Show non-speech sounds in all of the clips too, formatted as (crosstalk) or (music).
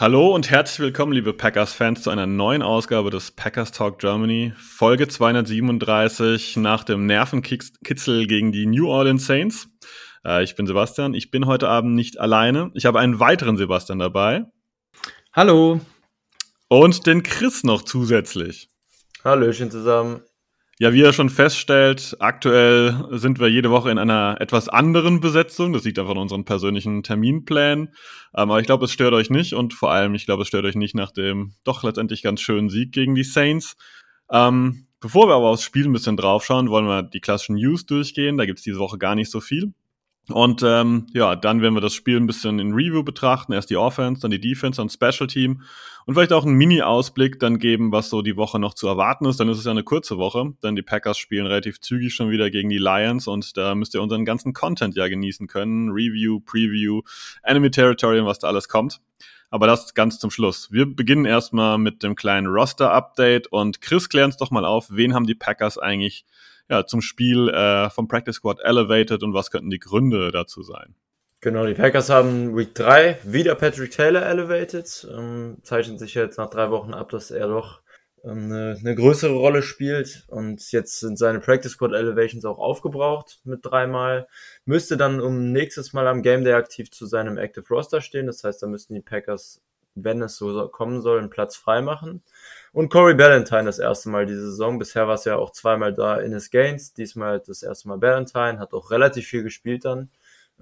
Hallo und herzlich willkommen, liebe Packers-Fans, zu einer neuen Ausgabe des Packers Talk Germany, Folge 237 nach dem Nervenkitzel gegen die New Orleans Saints. Äh, ich bin Sebastian, ich bin heute Abend nicht alleine. Ich habe einen weiteren Sebastian dabei. Hallo. Und den Chris noch zusätzlich. Hallöchen zusammen. Ja, wie ihr schon feststellt, aktuell sind wir jede Woche in einer etwas anderen Besetzung. Das liegt einfach an unseren persönlichen Terminplänen. Ähm, aber ich glaube, es stört euch nicht und vor allem, ich glaube, es stört euch nicht nach dem doch letztendlich ganz schönen Sieg gegen die Saints. Ähm, bevor wir aber aufs Spiel ein bisschen draufschauen, wollen wir die klassischen News durchgehen. Da gibt es diese Woche gar nicht so viel. Und ähm, ja, dann werden wir das Spiel ein bisschen in Review betrachten. Erst die Offense, dann die Defense, dann Special Team und vielleicht auch einen Mini-Ausblick dann geben, was so die Woche noch zu erwarten ist. Dann ist es ja eine kurze Woche, denn die Packers spielen relativ zügig schon wieder gegen die Lions und da müsst ihr unseren ganzen Content ja genießen können. Review, Preview, Enemy Territory und was da alles kommt. Aber das ganz zum Schluss. Wir beginnen erstmal mit dem kleinen Roster-Update und Chris, klär uns doch mal auf, wen haben die Packers eigentlich ja, zum Spiel äh, vom Practice Squad elevated und was könnten die Gründe dazu sein? Genau, die Packers haben Week 3 wieder Patrick Taylor elevated. Ähm, zeichnet sich jetzt nach drei Wochen ab, dass er doch ähm, eine, eine größere Rolle spielt. Und jetzt sind seine Practice Squad Elevations auch aufgebraucht mit dreimal. Müsste dann um nächstes Mal am Game Day aktiv zu seinem Active Roster stehen. Das heißt, da müssten die Packers, wenn es so kommen soll, einen Platz frei machen. Und Corey Ballantyne das erste Mal diese Saison. Bisher war es ja auch zweimal da in his Gains. Diesmal das erste Mal Ballantyne. Hat auch relativ viel gespielt dann.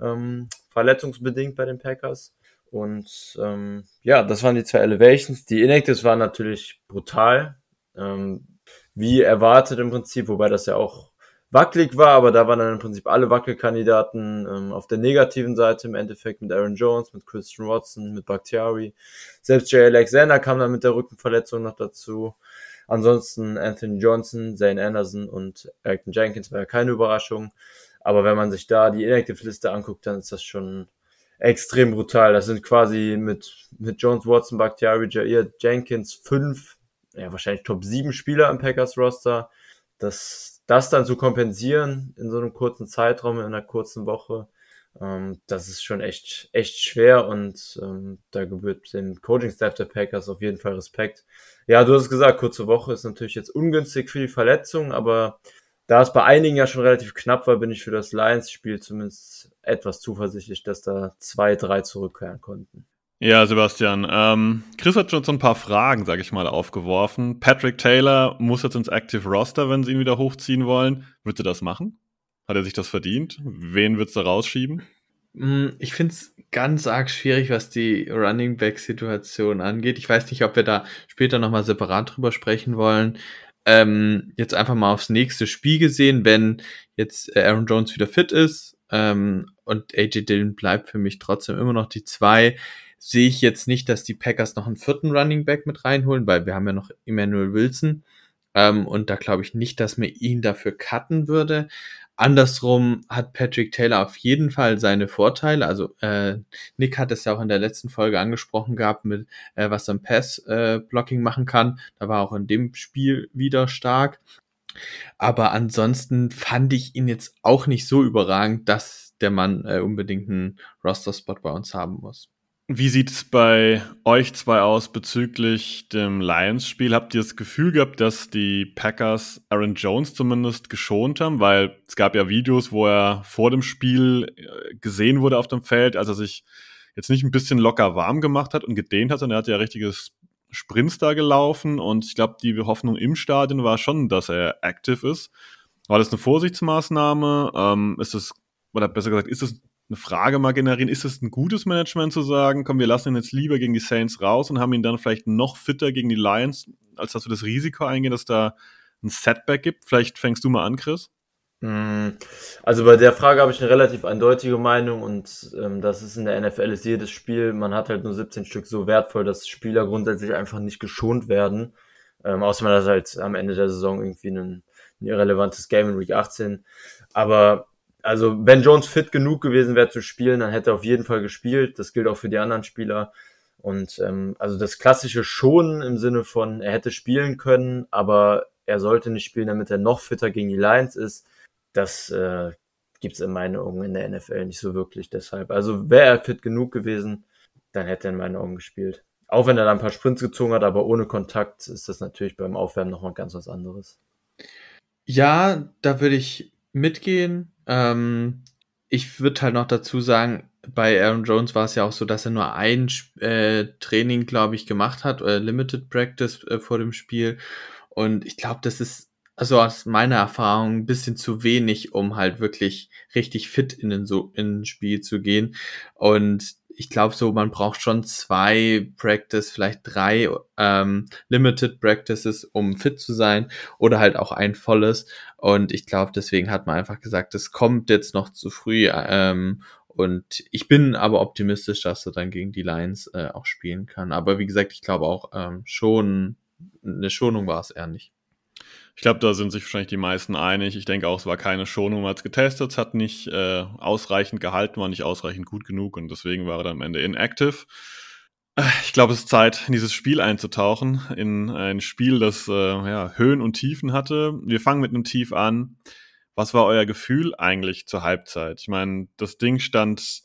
Ähm, verletzungsbedingt bei den Packers. Und ähm, ja, das waren die zwei Elevations. Die Inactives waren natürlich brutal. Ähm, wie erwartet im Prinzip, wobei das ja auch wackelig war, aber da waren dann im Prinzip alle Wackelkandidaten ähm, auf der negativen Seite im Endeffekt mit Aaron Jones, mit Christian Watson, mit Bakhtiari. Selbst Jay Alexander kam dann mit der Rückenverletzung noch dazu. Ansonsten Anthony Johnson, Zane Anderson und Eric Jenkins war ja keine Überraschung. Aber wenn man sich da die Inactive-Liste anguckt, dann ist das schon extrem brutal. Das sind quasi mit, mit Jones, Watson, Bakhtiari, Jair, Jenkins fünf, ja wahrscheinlich Top sieben Spieler im Packers-Roster. Das, das dann zu kompensieren in so einem kurzen Zeitraum, in einer kurzen Woche, ähm, das ist schon echt, echt schwer und ähm, da gebührt dem Coaching-Staff der Packers auf jeden Fall Respekt. Ja, du hast es gesagt, kurze Woche ist natürlich jetzt ungünstig für die Verletzung, aber da es bei einigen ja schon relativ knapp war, bin ich für das Lions-Spiel zumindest etwas zuversichtlich, dass da zwei, drei zurückkehren konnten. Ja, Sebastian. Ähm, Chris hat schon so ein paar Fragen, sag ich mal, aufgeworfen. Patrick Taylor muss jetzt ins Active Roster, wenn sie ihn wieder hochziehen wollen. Würdest du das machen? Hat er sich das verdient? Wen würdest du rausschieben? Mm, ich finde es ganz arg schwierig, was die Running Back-Situation angeht. Ich weiß nicht, ob wir da später nochmal separat drüber sprechen wollen. Ähm, jetzt einfach mal aufs nächste Spiel gesehen, wenn jetzt Aaron Jones wieder fit ist ähm, und AJ Dillon bleibt für mich trotzdem immer noch die zwei sehe ich jetzt nicht, dass die Packers noch einen vierten Running Back mit reinholen, weil wir haben ja noch Emmanuel Wilson. Ähm, und da glaube ich nicht, dass man ihn dafür cutten würde. Andersrum hat Patrick Taylor auf jeden Fall seine Vorteile. Also äh, Nick hat es ja auch in der letzten Folge angesprochen gehabt, mit äh, was er Pass-Blocking äh, machen kann. Da war auch in dem Spiel wieder stark. Aber ansonsten fand ich ihn jetzt auch nicht so überragend, dass der Mann äh, unbedingt einen Roster-Spot bei uns haben muss. Wie sieht es bei euch zwei aus bezüglich dem Lions-Spiel? Habt ihr das Gefühl gehabt, dass die Packers Aaron Jones zumindest geschont haben? Weil es gab ja Videos, wo er vor dem Spiel äh, gesehen wurde auf dem Feld, als er sich jetzt nicht ein bisschen locker warm gemacht hat und gedehnt hat, sondern er hat ja richtiges Sprints da gelaufen und ich glaube, die Hoffnung im Stadion war schon, dass er active ist. War das eine Vorsichtsmaßnahme? Ähm, ist es, oder besser gesagt, ist es eine Frage mal generieren. Ist es ein gutes Management zu sagen, komm, wir lassen ihn jetzt lieber gegen die Saints raus und haben ihn dann vielleicht noch fitter gegen die Lions, als dass wir das Risiko eingehen, dass da ein Setback gibt? Vielleicht fängst du mal an, Chris. Mm, also bei der Frage habe ich eine relativ eindeutige Meinung und ähm, das ist in der NFL ist jedes Spiel, man hat halt nur 17 Stück so wertvoll, dass Spieler grundsätzlich einfach nicht geschont werden. Ähm, außer man hat halt am Ende der Saison irgendwie ein, ein irrelevantes Game in Week 18. Aber also wenn Jones fit genug gewesen wäre zu spielen, dann hätte er auf jeden Fall gespielt. Das gilt auch für die anderen Spieler. Und ähm, also das klassische Schonen im Sinne von, er hätte spielen können, aber er sollte nicht spielen, damit er noch fitter gegen die Lions ist. Das äh, gibt es in meinen Augen in der NFL nicht so wirklich. Deshalb, also wäre er fit genug gewesen, dann hätte er in meinen Augen gespielt. Auch wenn er da ein paar Sprints gezogen hat, aber ohne Kontakt ist das natürlich beim Aufwärmen nochmal ganz was anderes. Ja, da würde ich mitgehen. Ähm, ich würde halt noch dazu sagen, bei Aaron Jones war es ja auch so, dass er nur ein äh, Training, glaube ich, gemacht hat, oder Limited Practice äh, vor dem Spiel. Und ich glaube, das ist, also aus meiner Erfahrung, ein bisschen zu wenig, um halt wirklich richtig fit in ein, so in ein Spiel zu gehen. Und ich glaube so, man braucht schon zwei Practice, vielleicht drei ähm, Limited Practices, um fit zu sein oder halt auch ein volles. Und ich glaube, deswegen hat man einfach gesagt, es kommt jetzt noch zu früh. Ähm, und ich bin aber optimistisch, dass er dann gegen die Lions äh, auch spielen kann. Aber wie gesagt, ich glaube auch ähm, schon, eine Schonung war es eher nicht. Ich glaube, da sind sich wahrscheinlich die meisten einig. Ich denke auch, es war keine Schonung, man hat es getestet, es hat nicht äh, ausreichend gehalten, war nicht ausreichend gut genug und deswegen war er dann am Ende inactive. Ich glaube, es ist Zeit, in dieses Spiel einzutauchen, in ein Spiel, das äh, ja, Höhen und Tiefen hatte. Wir fangen mit einem Tief an. Was war euer Gefühl eigentlich zur Halbzeit? Ich meine, das Ding stand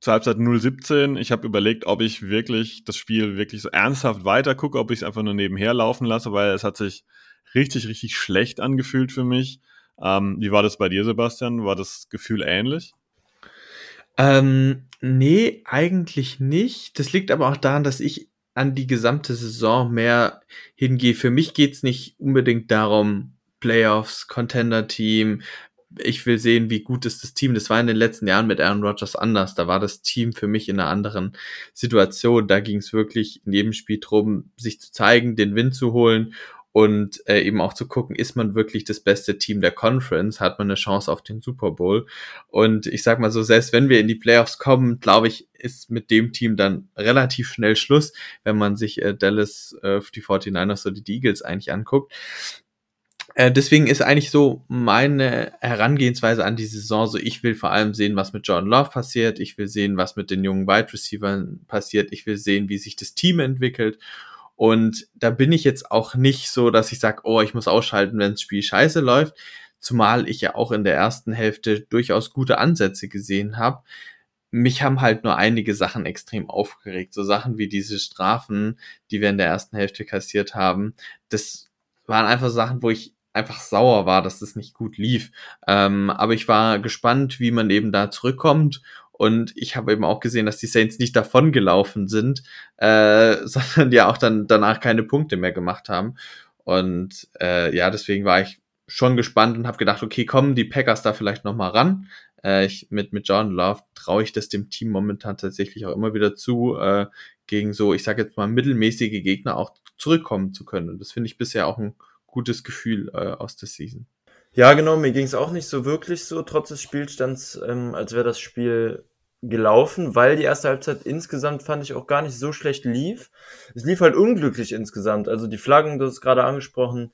zur Halbzeit 0-17. Ich habe überlegt, ob ich wirklich das Spiel wirklich so ernsthaft weiter gucke, ob ich es einfach nur nebenher laufen lasse, weil es hat sich richtig, richtig schlecht angefühlt für mich. Ähm, wie war das bei dir, Sebastian? War das Gefühl ähnlich? Ähm, nee, eigentlich nicht. Das liegt aber auch daran, dass ich an die gesamte Saison mehr hingehe. Für mich geht's nicht unbedingt darum, Playoffs, Contender-Team. Ich will sehen, wie gut ist das Team. Das war in den letzten Jahren mit Aaron Rodgers anders. Da war das Team für mich in einer anderen Situation. Da ging es wirklich in jedem Spiel drum, sich zu zeigen, den Win zu holen und äh, eben auch zu gucken, ist man wirklich das beste Team der Conference, hat man eine Chance auf den Super Bowl. Und ich sag mal so, selbst wenn wir in die Playoffs kommen, glaube ich, ist mit dem Team dann relativ schnell Schluss, wenn man sich äh, Dallas, äh, die 49ers oder die Eagles eigentlich anguckt. Äh, deswegen ist eigentlich so meine Herangehensweise an die Saison so, ich will vor allem sehen, was mit Jordan Love passiert, ich will sehen, was mit den jungen Wide Receivers passiert, ich will sehen, wie sich das Team entwickelt und da bin ich jetzt auch nicht so, dass ich sage, oh, ich muss ausschalten, wenn das Spiel scheiße läuft. Zumal ich ja auch in der ersten Hälfte durchaus gute Ansätze gesehen habe. Mich haben halt nur einige Sachen extrem aufgeregt. So Sachen wie diese Strafen, die wir in der ersten Hälfte kassiert haben. Das waren einfach Sachen, wo ich einfach sauer war, dass das nicht gut lief. Ähm, aber ich war gespannt, wie man eben da zurückkommt und ich habe eben auch gesehen, dass die Saints nicht davon gelaufen sind, äh, (laughs) sondern ja auch dann danach keine Punkte mehr gemacht haben. Und äh, ja, deswegen war ich schon gespannt und habe gedacht, okay, kommen die Packers da vielleicht noch mal ran. Äh, ich, mit mit John Love traue ich das dem Team momentan tatsächlich auch immer wieder zu, äh, gegen so, ich sage jetzt mal mittelmäßige Gegner auch zurückkommen zu können. Und das finde ich bisher auch ein gutes Gefühl äh, aus der Season. Ja, genau, mir ging es auch nicht so wirklich so, trotz des Spielstands, ähm, als wäre das Spiel gelaufen, weil die erste Halbzeit insgesamt fand ich auch gar nicht so schlecht lief. Es lief halt unglücklich insgesamt. Also die Flaggen, du hast gerade angesprochen,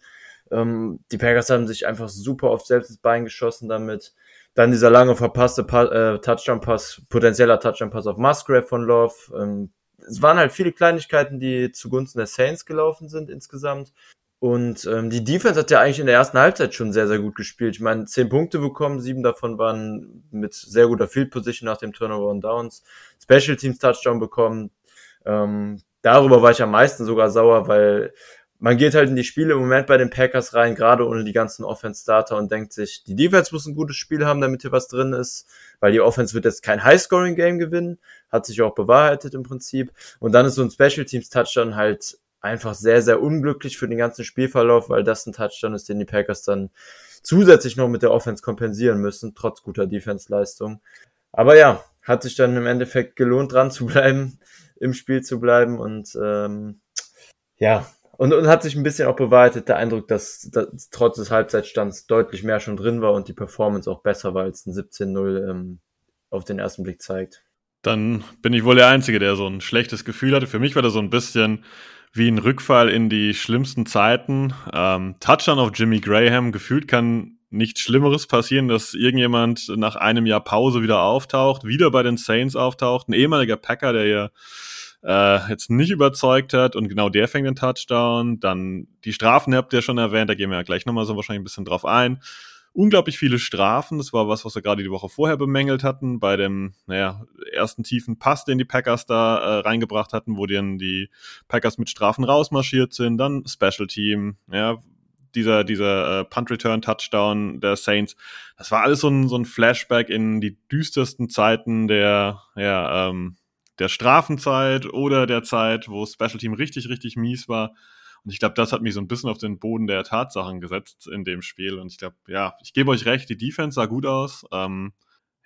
ähm, die Packers haben sich einfach super oft selbst ins Bein geschossen damit. Dann dieser lange verpasste pa äh, Touchdown-Pass, potenzieller Touchdown-Pass auf Musgrave von Love. Ähm, es waren halt viele Kleinigkeiten, die zugunsten der Saints gelaufen sind insgesamt. Und ähm, die Defense hat ja eigentlich in der ersten Halbzeit schon sehr, sehr gut gespielt. Ich meine, zehn Punkte bekommen, sieben davon waren mit sehr guter Field Position nach dem Turnover und Downs. Special Teams Touchdown bekommen. Ähm, darüber war ich am meisten sogar sauer, weil man geht halt in die Spiele im Moment bei den Packers rein, gerade ohne die ganzen Offense-Starter und denkt sich, die Defense muss ein gutes Spiel haben, damit hier was drin ist, weil die Offense wird jetzt kein High-Scoring-Game gewinnen, hat sich auch bewahrheitet im Prinzip. Und dann ist so ein Special Teams Touchdown halt einfach sehr, sehr unglücklich für den ganzen Spielverlauf, weil das ein Touchdown ist, den die Packers dann zusätzlich noch mit der Offense kompensieren müssen, trotz guter Defense-Leistung. Aber ja, hat sich dann im Endeffekt gelohnt, dran zu bleiben, im Spiel zu bleiben und ähm, ja, und, und hat sich ein bisschen auch bewahrheitet, der Eindruck, dass, dass trotz des Halbzeitstands deutlich mehr schon drin war und die Performance auch besser war als ein 17-0 ähm, auf den ersten Blick zeigt Dann bin ich wohl der Einzige, der so ein schlechtes Gefühl hatte. Für mich war das so ein bisschen wie ein Rückfall in die schlimmsten Zeiten. Ähm, Touchdown auf Jimmy Graham. Gefühlt kann nichts Schlimmeres passieren, dass irgendjemand nach einem Jahr Pause wieder auftaucht, wieder bei den Saints auftaucht. Ein ehemaliger Packer, der ja äh, jetzt nicht überzeugt hat und genau der fängt den Touchdown. Dann die Strafen habt ihr schon erwähnt, da gehen wir ja gleich nochmal so wahrscheinlich ein bisschen drauf ein unglaublich viele Strafen. Das war was, was wir gerade die Woche vorher bemängelt hatten, bei dem naja, ersten tiefen Pass, den die Packers da äh, reingebracht hatten, wo dann die Packers mit Strafen rausmarschiert sind. Dann Special Team, ja, dieser, dieser äh, Punt-Return-Touchdown der Saints. Das war alles so ein, so ein Flashback in die düstersten Zeiten der, ja, ähm, der Strafenzeit oder der Zeit, wo Special Team richtig, richtig mies war. Und ich glaube, das hat mich so ein bisschen auf den Boden der Tatsachen gesetzt in dem Spiel. Und ich glaube, ja, ich gebe euch recht, die Defense sah gut aus. Ähm,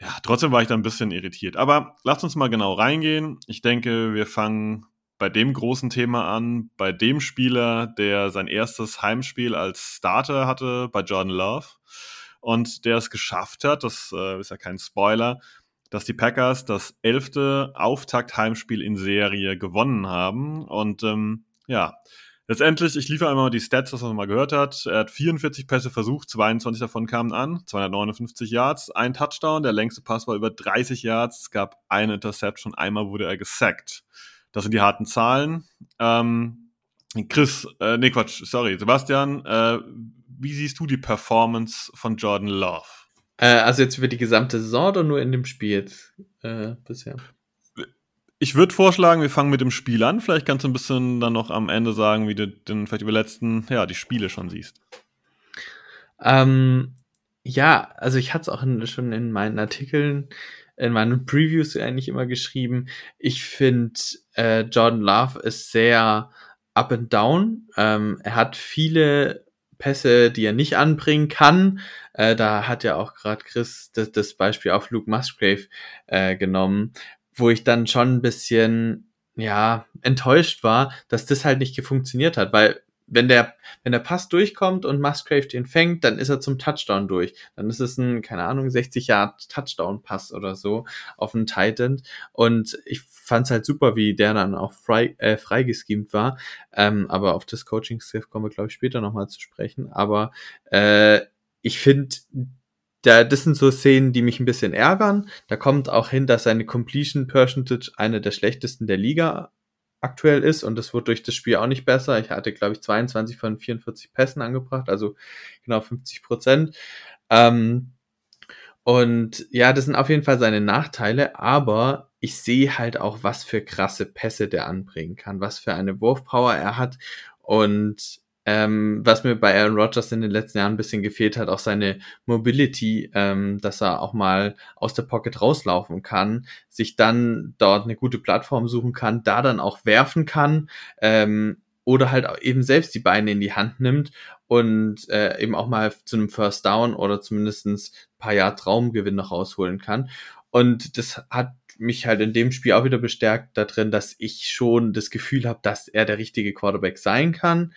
ja, trotzdem war ich da ein bisschen irritiert. Aber lasst uns mal genau reingehen. Ich denke, wir fangen bei dem großen Thema an, bei dem Spieler, der sein erstes Heimspiel als Starter hatte, bei Jordan Love. Und der es geschafft hat, das äh, ist ja kein Spoiler, dass die Packers das elfte Auftakt-Heimspiel in Serie gewonnen haben. Und ähm, ja, Letztendlich, ich liefere einmal die Stats, was man mal gehört hat. Er hat 44 Pässe versucht, 22 davon kamen an, 259 Yards, ein Touchdown, der längste Pass war über 30 Yards, es gab eine Interception, einmal wurde er gesackt. Das sind die harten Zahlen. Ähm, Chris, äh, nee, Quatsch, sorry, Sebastian, äh, wie siehst du die Performance von Jordan Love? Äh, also jetzt über die gesamte Saison oder nur in dem Spiel jetzt äh, bisher? Ich würde vorschlagen, wir fangen mit dem Spiel an. Vielleicht kannst du ein bisschen dann noch am Ende sagen, wie du denn vielleicht über letzten, ja, die Spiele schon siehst. Ähm, ja, also ich hatte es auch in, schon in meinen Artikeln, in meinen (laughs) Previews eigentlich immer geschrieben. Ich finde, äh, Jordan Love ist sehr up and down. Ähm, er hat viele Pässe, die er nicht anbringen kann. Äh, da hat ja auch gerade Chris das, das, Beispiel auf Luke Musgrave äh, genommen wo ich dann schon ein bisschen, ja, enttäuscht war, dass das halt nicht funktioniert hat, weil wenn der, wenn der Pass durchkommt und Musgrave den fängt, dann ist er zum Touchdown durch. Dann ist es ein, keine Ahnung, 60 Yard Touchdown-Pass oder so auf einen Titan. Und ich fand es halt super, wie der dann auch frei, äh, freigeschemt war. Ähm, aber auf das Coaching-Skill kommen wir, glaube ich, später nochmal zu sprechen. Aber äh, ich finde, da, das sind so Szenen, die mich ein bisschen ärgern. Da kommt auch hin, dass seine Completion Percentage eine der schlechtesten der Liga aktuell ist und das wird durch das Spiel auch nicht besser. Ich hatte, glaube ich, 22 von 44 Pässen angebracht, also genau 50 Prozent. Ähm, und ja, das sind auf jeden Fall seine Nachteile, aber ich sehe halt auch, was für krasse Pässe der anbringen kann, was für eine Wurfpower er hat und ähm, was mir bei Aaron Rodgers in den letzten Jahren ein bisschen gefehlt hat, auch seine Mobility, ähm, dass er auch mal aus der Pocket rauslaufen kann, sich dann dort eine gute Plattform suchen kann, da dann auch werfen kann ähm, oder halt eben selbst die Beine in die Hand nimmt und äh, eben auch mal zu einem First Down oder zumindestens ein paar Jahr Traumgewinn noch rausholen kann. Und das hat mich halt in dem Spiel auch wieder bestärkt darin, dass ich schon das Gefühl habe, dass er der richtige Quarterback sein kann.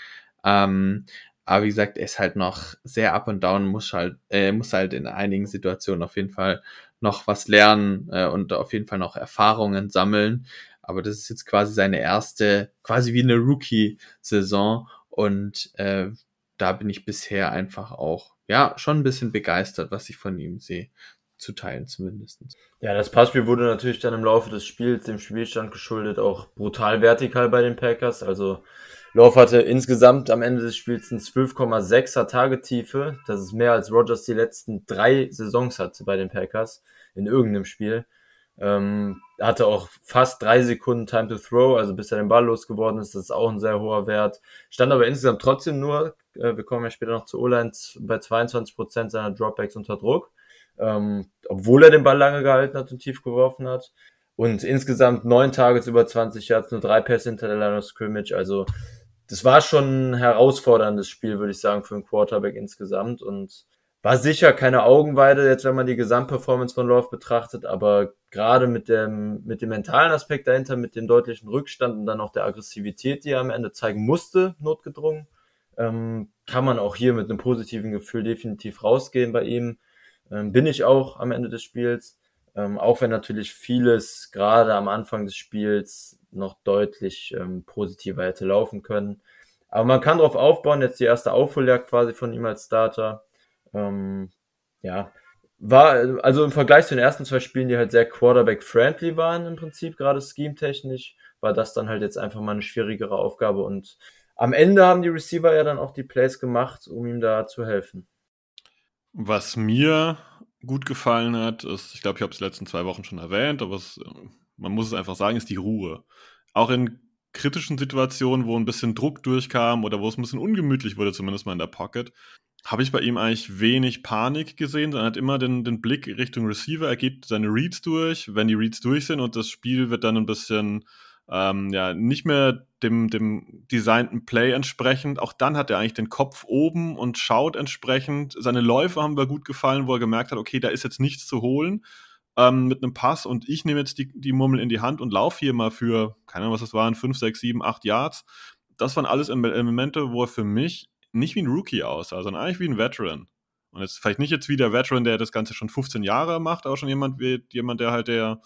Ähm, aber wie gesagt, er ist halt noch sehr up und down, muss halt, äh, muss halt in einigen Situationen auf jeden Fall noch was lernen äh, und auf jeden Fall noch Erfahrungen sammeln. Aber das ist jetzt quasi seine erste, quasi wie eine Rookie-Saison. Und äh, da bin ich bisher einfach auch, ja, schon ein bisschen begeistert, was ich von ihm sehe. Zu teilen zumindest. Ja, das Passspiel wurde natürlich dann im Laufe des Spiels dem Spielstand geschuldet, auch brutal vertikal bei den Packers. Also Love hatte insgesamt am Ende des Spiels ein 12,6er Tagetiefe. Das ist mehr als Rogers die letzten drei Saisons hatte bei den Packers in irgendeinem Spiel. Ähm, hatte auch fast drei Sekunden Time to Throw, also bis er den Ball losgeworden ist. Das ist auch ein sehr hoher Wert. Stand aber insgesamt trotzdem nur, äh, wir kommen ja später noch zu O-Line, bei 22 Prozent seiner Dropbacks unter Druck. Ähm, obwohl er den Ball lange gehalten hat und tief geworfen hat. Und insgesamt neun Tages über 20 Yards, nur drei Pässe hinter der Line of Scrimmage. Also das war schon ein herausforderndes Spiel, würde ich sagen, für einen Quarterback insgesamt und war sicher keine Augenweide, jetzt wenn man die Gesamtperformance von Love betrachtet, aber gerade mit dem, mit dem mentalen Aspekt dahinter, mit dem deutlichen Rückstand und dann auch der Aggressivität, die er am Ende zeigen musste, notgedrungen, ähm, kann man auch hier mit einem positiven Gefühl definitiv rausgehen bei ihm. Ähm, bin ich auch am Ende des Spiels. Ähm, auch wenn natürlich vieles gerade am Anfang des Spiels noch deutlich ähm, positiver hätte laufen können. Aber man kann darauf aufbauen, jetzt die erste Aufholjagd quasi von ihm als Starter. Ähm, ja, war, also im Vergleich zu den ersten zwei Spielen, die halt sehr Quarterback-friendly waren im Prinzip, gerade scheme-technisch, war das dann halt jetzt einfach mal eine schwierigere Aufgabe und am Ende haben die Receiver ja dann auch die Plays gemacht, um ihm da zu helfen. Was mir gut gefallen hat, ist, ich glaube, ich habe es die letzten zwei Wochen schon erwähnt, aber es, man muss es einfach sagen, ist die Ruhe. Auch in kritischen Situationen, wo ein bisschen Druck durchkam oder wo es ein bisschen ungemütlich wurde, zumindest mal in der Pocket, habe ich bei ihm eigentlich wenig Panik gesehen, sondern hat immer den, den Blick Richtung Receiver, er gibt seine Reads durch, wenn die Reads durch sind und das Spiel wird dann ein bisschen ähm, ja, nicht mehr dem, dem designten Play entsprechend. Auch dann hat er eigentlich den Kopf oben und schaut entsprechend. Seine Läufe haben mir gut gefallen, wo er gemerkt hat, okay, da ist jetzt nichts zu holen ähm, mit einem Pass und ich nehme jetzt die, die Mummel in die Hand und laufe hier mal für, keine Ahnung, was das waren, 5, 6, 7, 8 Yards. Das waren alles Elemente, wo er für mich nicht wie ein Rookie aussah, sondern eigentlich wie ein Veteran. Und jetzt vielleicht nicht jetzt wie der Veteran, der das Ganze schon 15 Jahre macht, aber schon jemand wie jemand, der halt der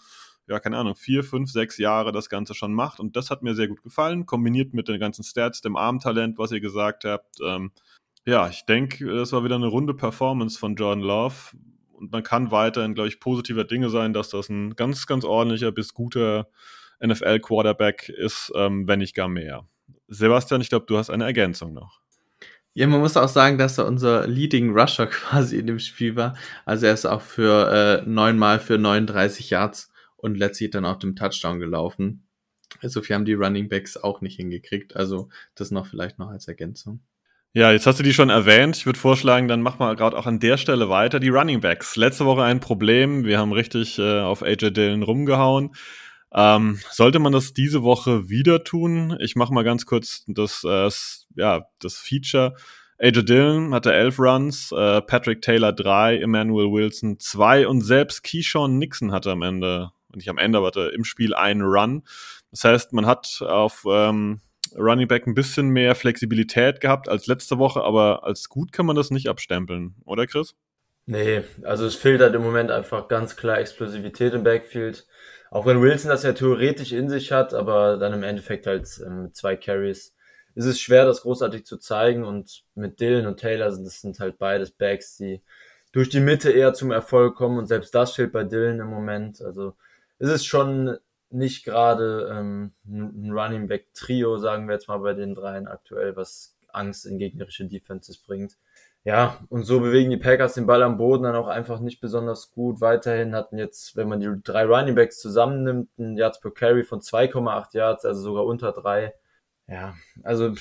ja, keine Ahnung, vier, fünf, sechs Jahre das Ganze schon macht. Und das hat mir sehr gut gefallen, kombiniert mit den ganzen Stats, dem Armtalent, was ihr gesagt habt. Ähm, ja, ich denke, das war wieder eine runde Performance von Jordan Love. Und man kann weiterhin, glaube ich, positiver Dinge sein, dass das ein ganz, ganz ordentlicher bis guter NFL-Quarterback ist, ähm, wenn nicht gar mehr. Sebastian, ich glaube, du hast eine Ergänzung noch. Ja, man muss auch sagen, dass er unser Leading Rusher (laughs) quasi in dem Spiel war. Also er ist auch für äh, neunmal für 39 Yards und letztlich dann auch dem Touchdown gelaufen. Also wir haben die Running Backs auch nicht hingekriegt. Also das noch vielleicht noch als Ergänzung. Ja, jetzt hast du die schon erwähnt. Ich würde vorschlagen, dann machen wir gerade auch an der Stelle weiter. Die Running Backs. Letzte Woche ein Problem. Wir haben richtig äh, auf AJ Dillon rumgehauen. Ähm, sollte man das diese Woche wieder tun? Ich mache mal ganz kurz das, äh, ja, das Feature. AJ Dillon hatte elf Runs, äh, Patrick Taylor drei, Emmanuel Wilson zwei und selbst Keyshawn Nixon hatte am Ende nicht am Ende, aber im Spiel einen Run. Das heißt, man hat auf ähm, Running Back ein bisschen mehr Flexibilität gehabt als letzte Woche, aber als gut kann man das nicht abstempeln, oder Chris? Nee, also es fehlt halt im Moment einfach ganz klar Explosivität im Backfield. Auch wenn Wilson das ja theoretisch in sich hat, aber dann im Endeffekt halt ähm, zwei Carries ist es schwer, das großartig zu zeigen. Und mit Dylan und Taylor sind das sind halt beides Backs, die durch die Mitte eher zum Erfolg kommen. Und selbst das fehlt bei Dylan im Moment. Also es ist schon nicht gerade ähm, ein Running Back Trio, sagen wir jetzt mal bei den dreien aktuell, was Angst in gegnerische Defenses bringt. Ja, und so bewegen die Packers den Ball am Boden dann auch einfach nicht besonders gut. Weiterhin hatten jetzt, wenn man die drei Running Backs zusammennimmt, ein Yards per Carry von 2,8 Yards, also sogar unter drei. Ja, also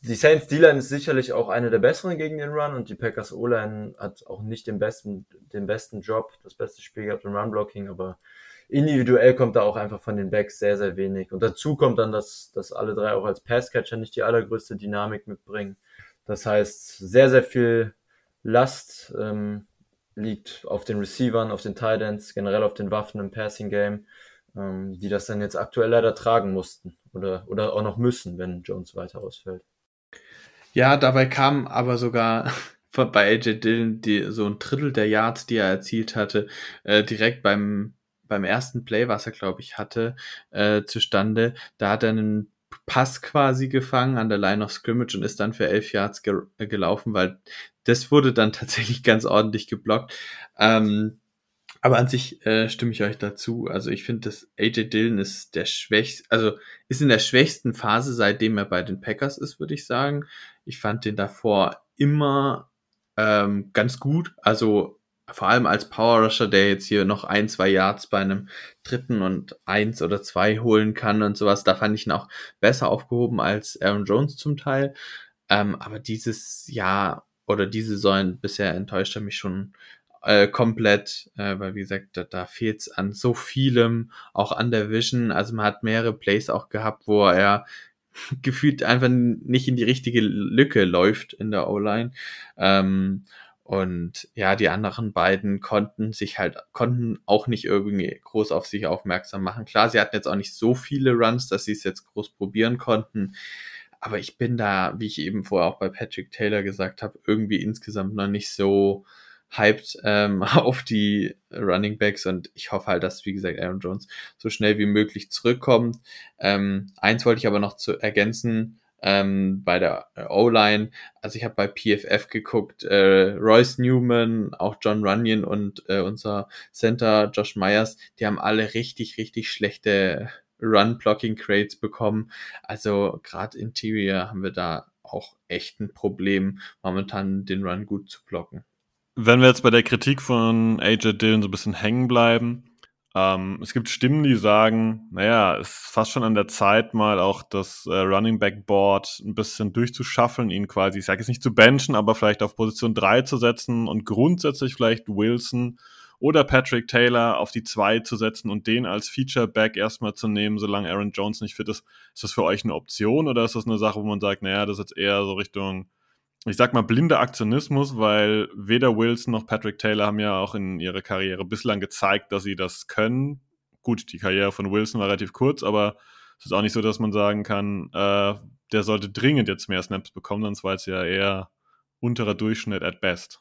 die Saints D-Line ist sicherlich auch eine der besseren gegen den Run und die Packers O-Line hat auch nicht den besten, den besten Job, das beste Spiel gehabt im Run-Blocking, aber individuell kommt da auch einfach von den Backs sehr, sehr wenig. Und dazu kommt dann, dass, dass alle drei auch als Passcatcher nicht die allergrößte Dynamik mitbringen. Das heißt, sehr, sehr viel Last ähm, liegt auf den Receivern, auf den Titans, generell auf den Waffen im Passing Game, ähm, die das dann jetzt aktuell leider tragen mussten oder, oder auch noch müssen, wenn Jones weiter ausfällt. Ja, dabei kam aber sogar (laughs) bei AJ Dillon die, so ein Drittel der Yards, die er erzielt hatte, äh, direkt beim beim ersten Play, was er, glaube ich, hatte, äh, zustande. Da hat er einen Pass quasi gefangen an der Line of Scrimmage und ist dann für elf Yards ge äh, gelaufen, weil das wurde dann (laughs) tatsächlich ganz ordentlich geblockt. Ähm, aber an sich äh, stimme ich euch dazu. Also ich finde, dass AJ Dillon ist der schwächste, also ist in der schwächsten Phase, seitdem er bei den Packers ist, würde ich sagen. Ich fand den davor immer ähm, ganz gut. Also vor allem als Power Rusher, der jetzt hier noch ein, zwei Yards bei einem dritten und eins oder zwei holen kann und sowas, da fand ich ihn auch besser aufgehoben als Aaron Jones zum Teil. Ähm, aber dieses Jahr oder diese Saison bisher enttäuscht er mich schon äh, komplett, äh, weil wie gesagt, da, da fehlt es an so vielem, auch an der Vision. Also man hat mehrere Plays auch gehabt, wo er (laughs) gefühlt einfach nicht in die richtige Lücke läuft in der O-Line. Ähm, und ja, die anderen beiden konnten sich halt, konnten auch nicht irgendwie groß auf sich aufmerksam machen. Klar, sie hatten jetzt auch nicht so viele Runs, dass sie es jetzt groß probieren konnten. Aber ich bin da, wie ich eben vorher auch bei Patrick Taylor gesagt habe, irgendwie insgesamt noch nicht so hyped ähm, (laughs) auf die Running Backs und ich hoffe halt, dass, wie gesagt, Aaron Jones so schnell wie möglich zurückkommt. Ähm, eins wollte ich aber noch zu ergänzen, ähm, bei der O-Line. Also ich habe bei PFF geguckt, äh, Royce Newman, auch John Runyon und äh, unser Center Josh Myers, die haben alle richtig, richtig schlechte Run-Blocking-Crates bekommen. Also gerade Interior haben wir da auch echt ein Problem, momentan den Run gut zu blocken. Wenn wir jetzt bei der Kritik von AJ Dillon so ein bisschen hängen bleiben, ähm, es gibt Stimmen, die sagen, naja, es ist fast schon an der Zeit, mal auch das äh, Running Back Board ein bisschen durchzuschaffeln, ihn quasi, ich sage jetzt nicht zu benchen, aber vielleicht auf Position 3 zu setzen und grundsätzlich vielleicht Wilson oder Patrick Taylor auf die 2 zu setzen und den als Feature Back erstmal zu nehmen, solange Aaron Jones nicht fit ist. Ist das für euch eine Option oder ist das eine Sache, wo man sagt, naja, das ist jetzt eher so Richtung ich sag mal, blinder Aktionismus, weil weder Wilson noch Patrick Taylor haben ja auch in ihrer Karriere bislang gezeigt, dass sie das können. Gut, die Karriere von Wilson war relativ kurz, aber es ist auch nicht so, dass man sagen kann, äh, der sollte dringend jetzt mehr Snaps bekommen, sonst war es ja eher unterer Durchschnitt at best.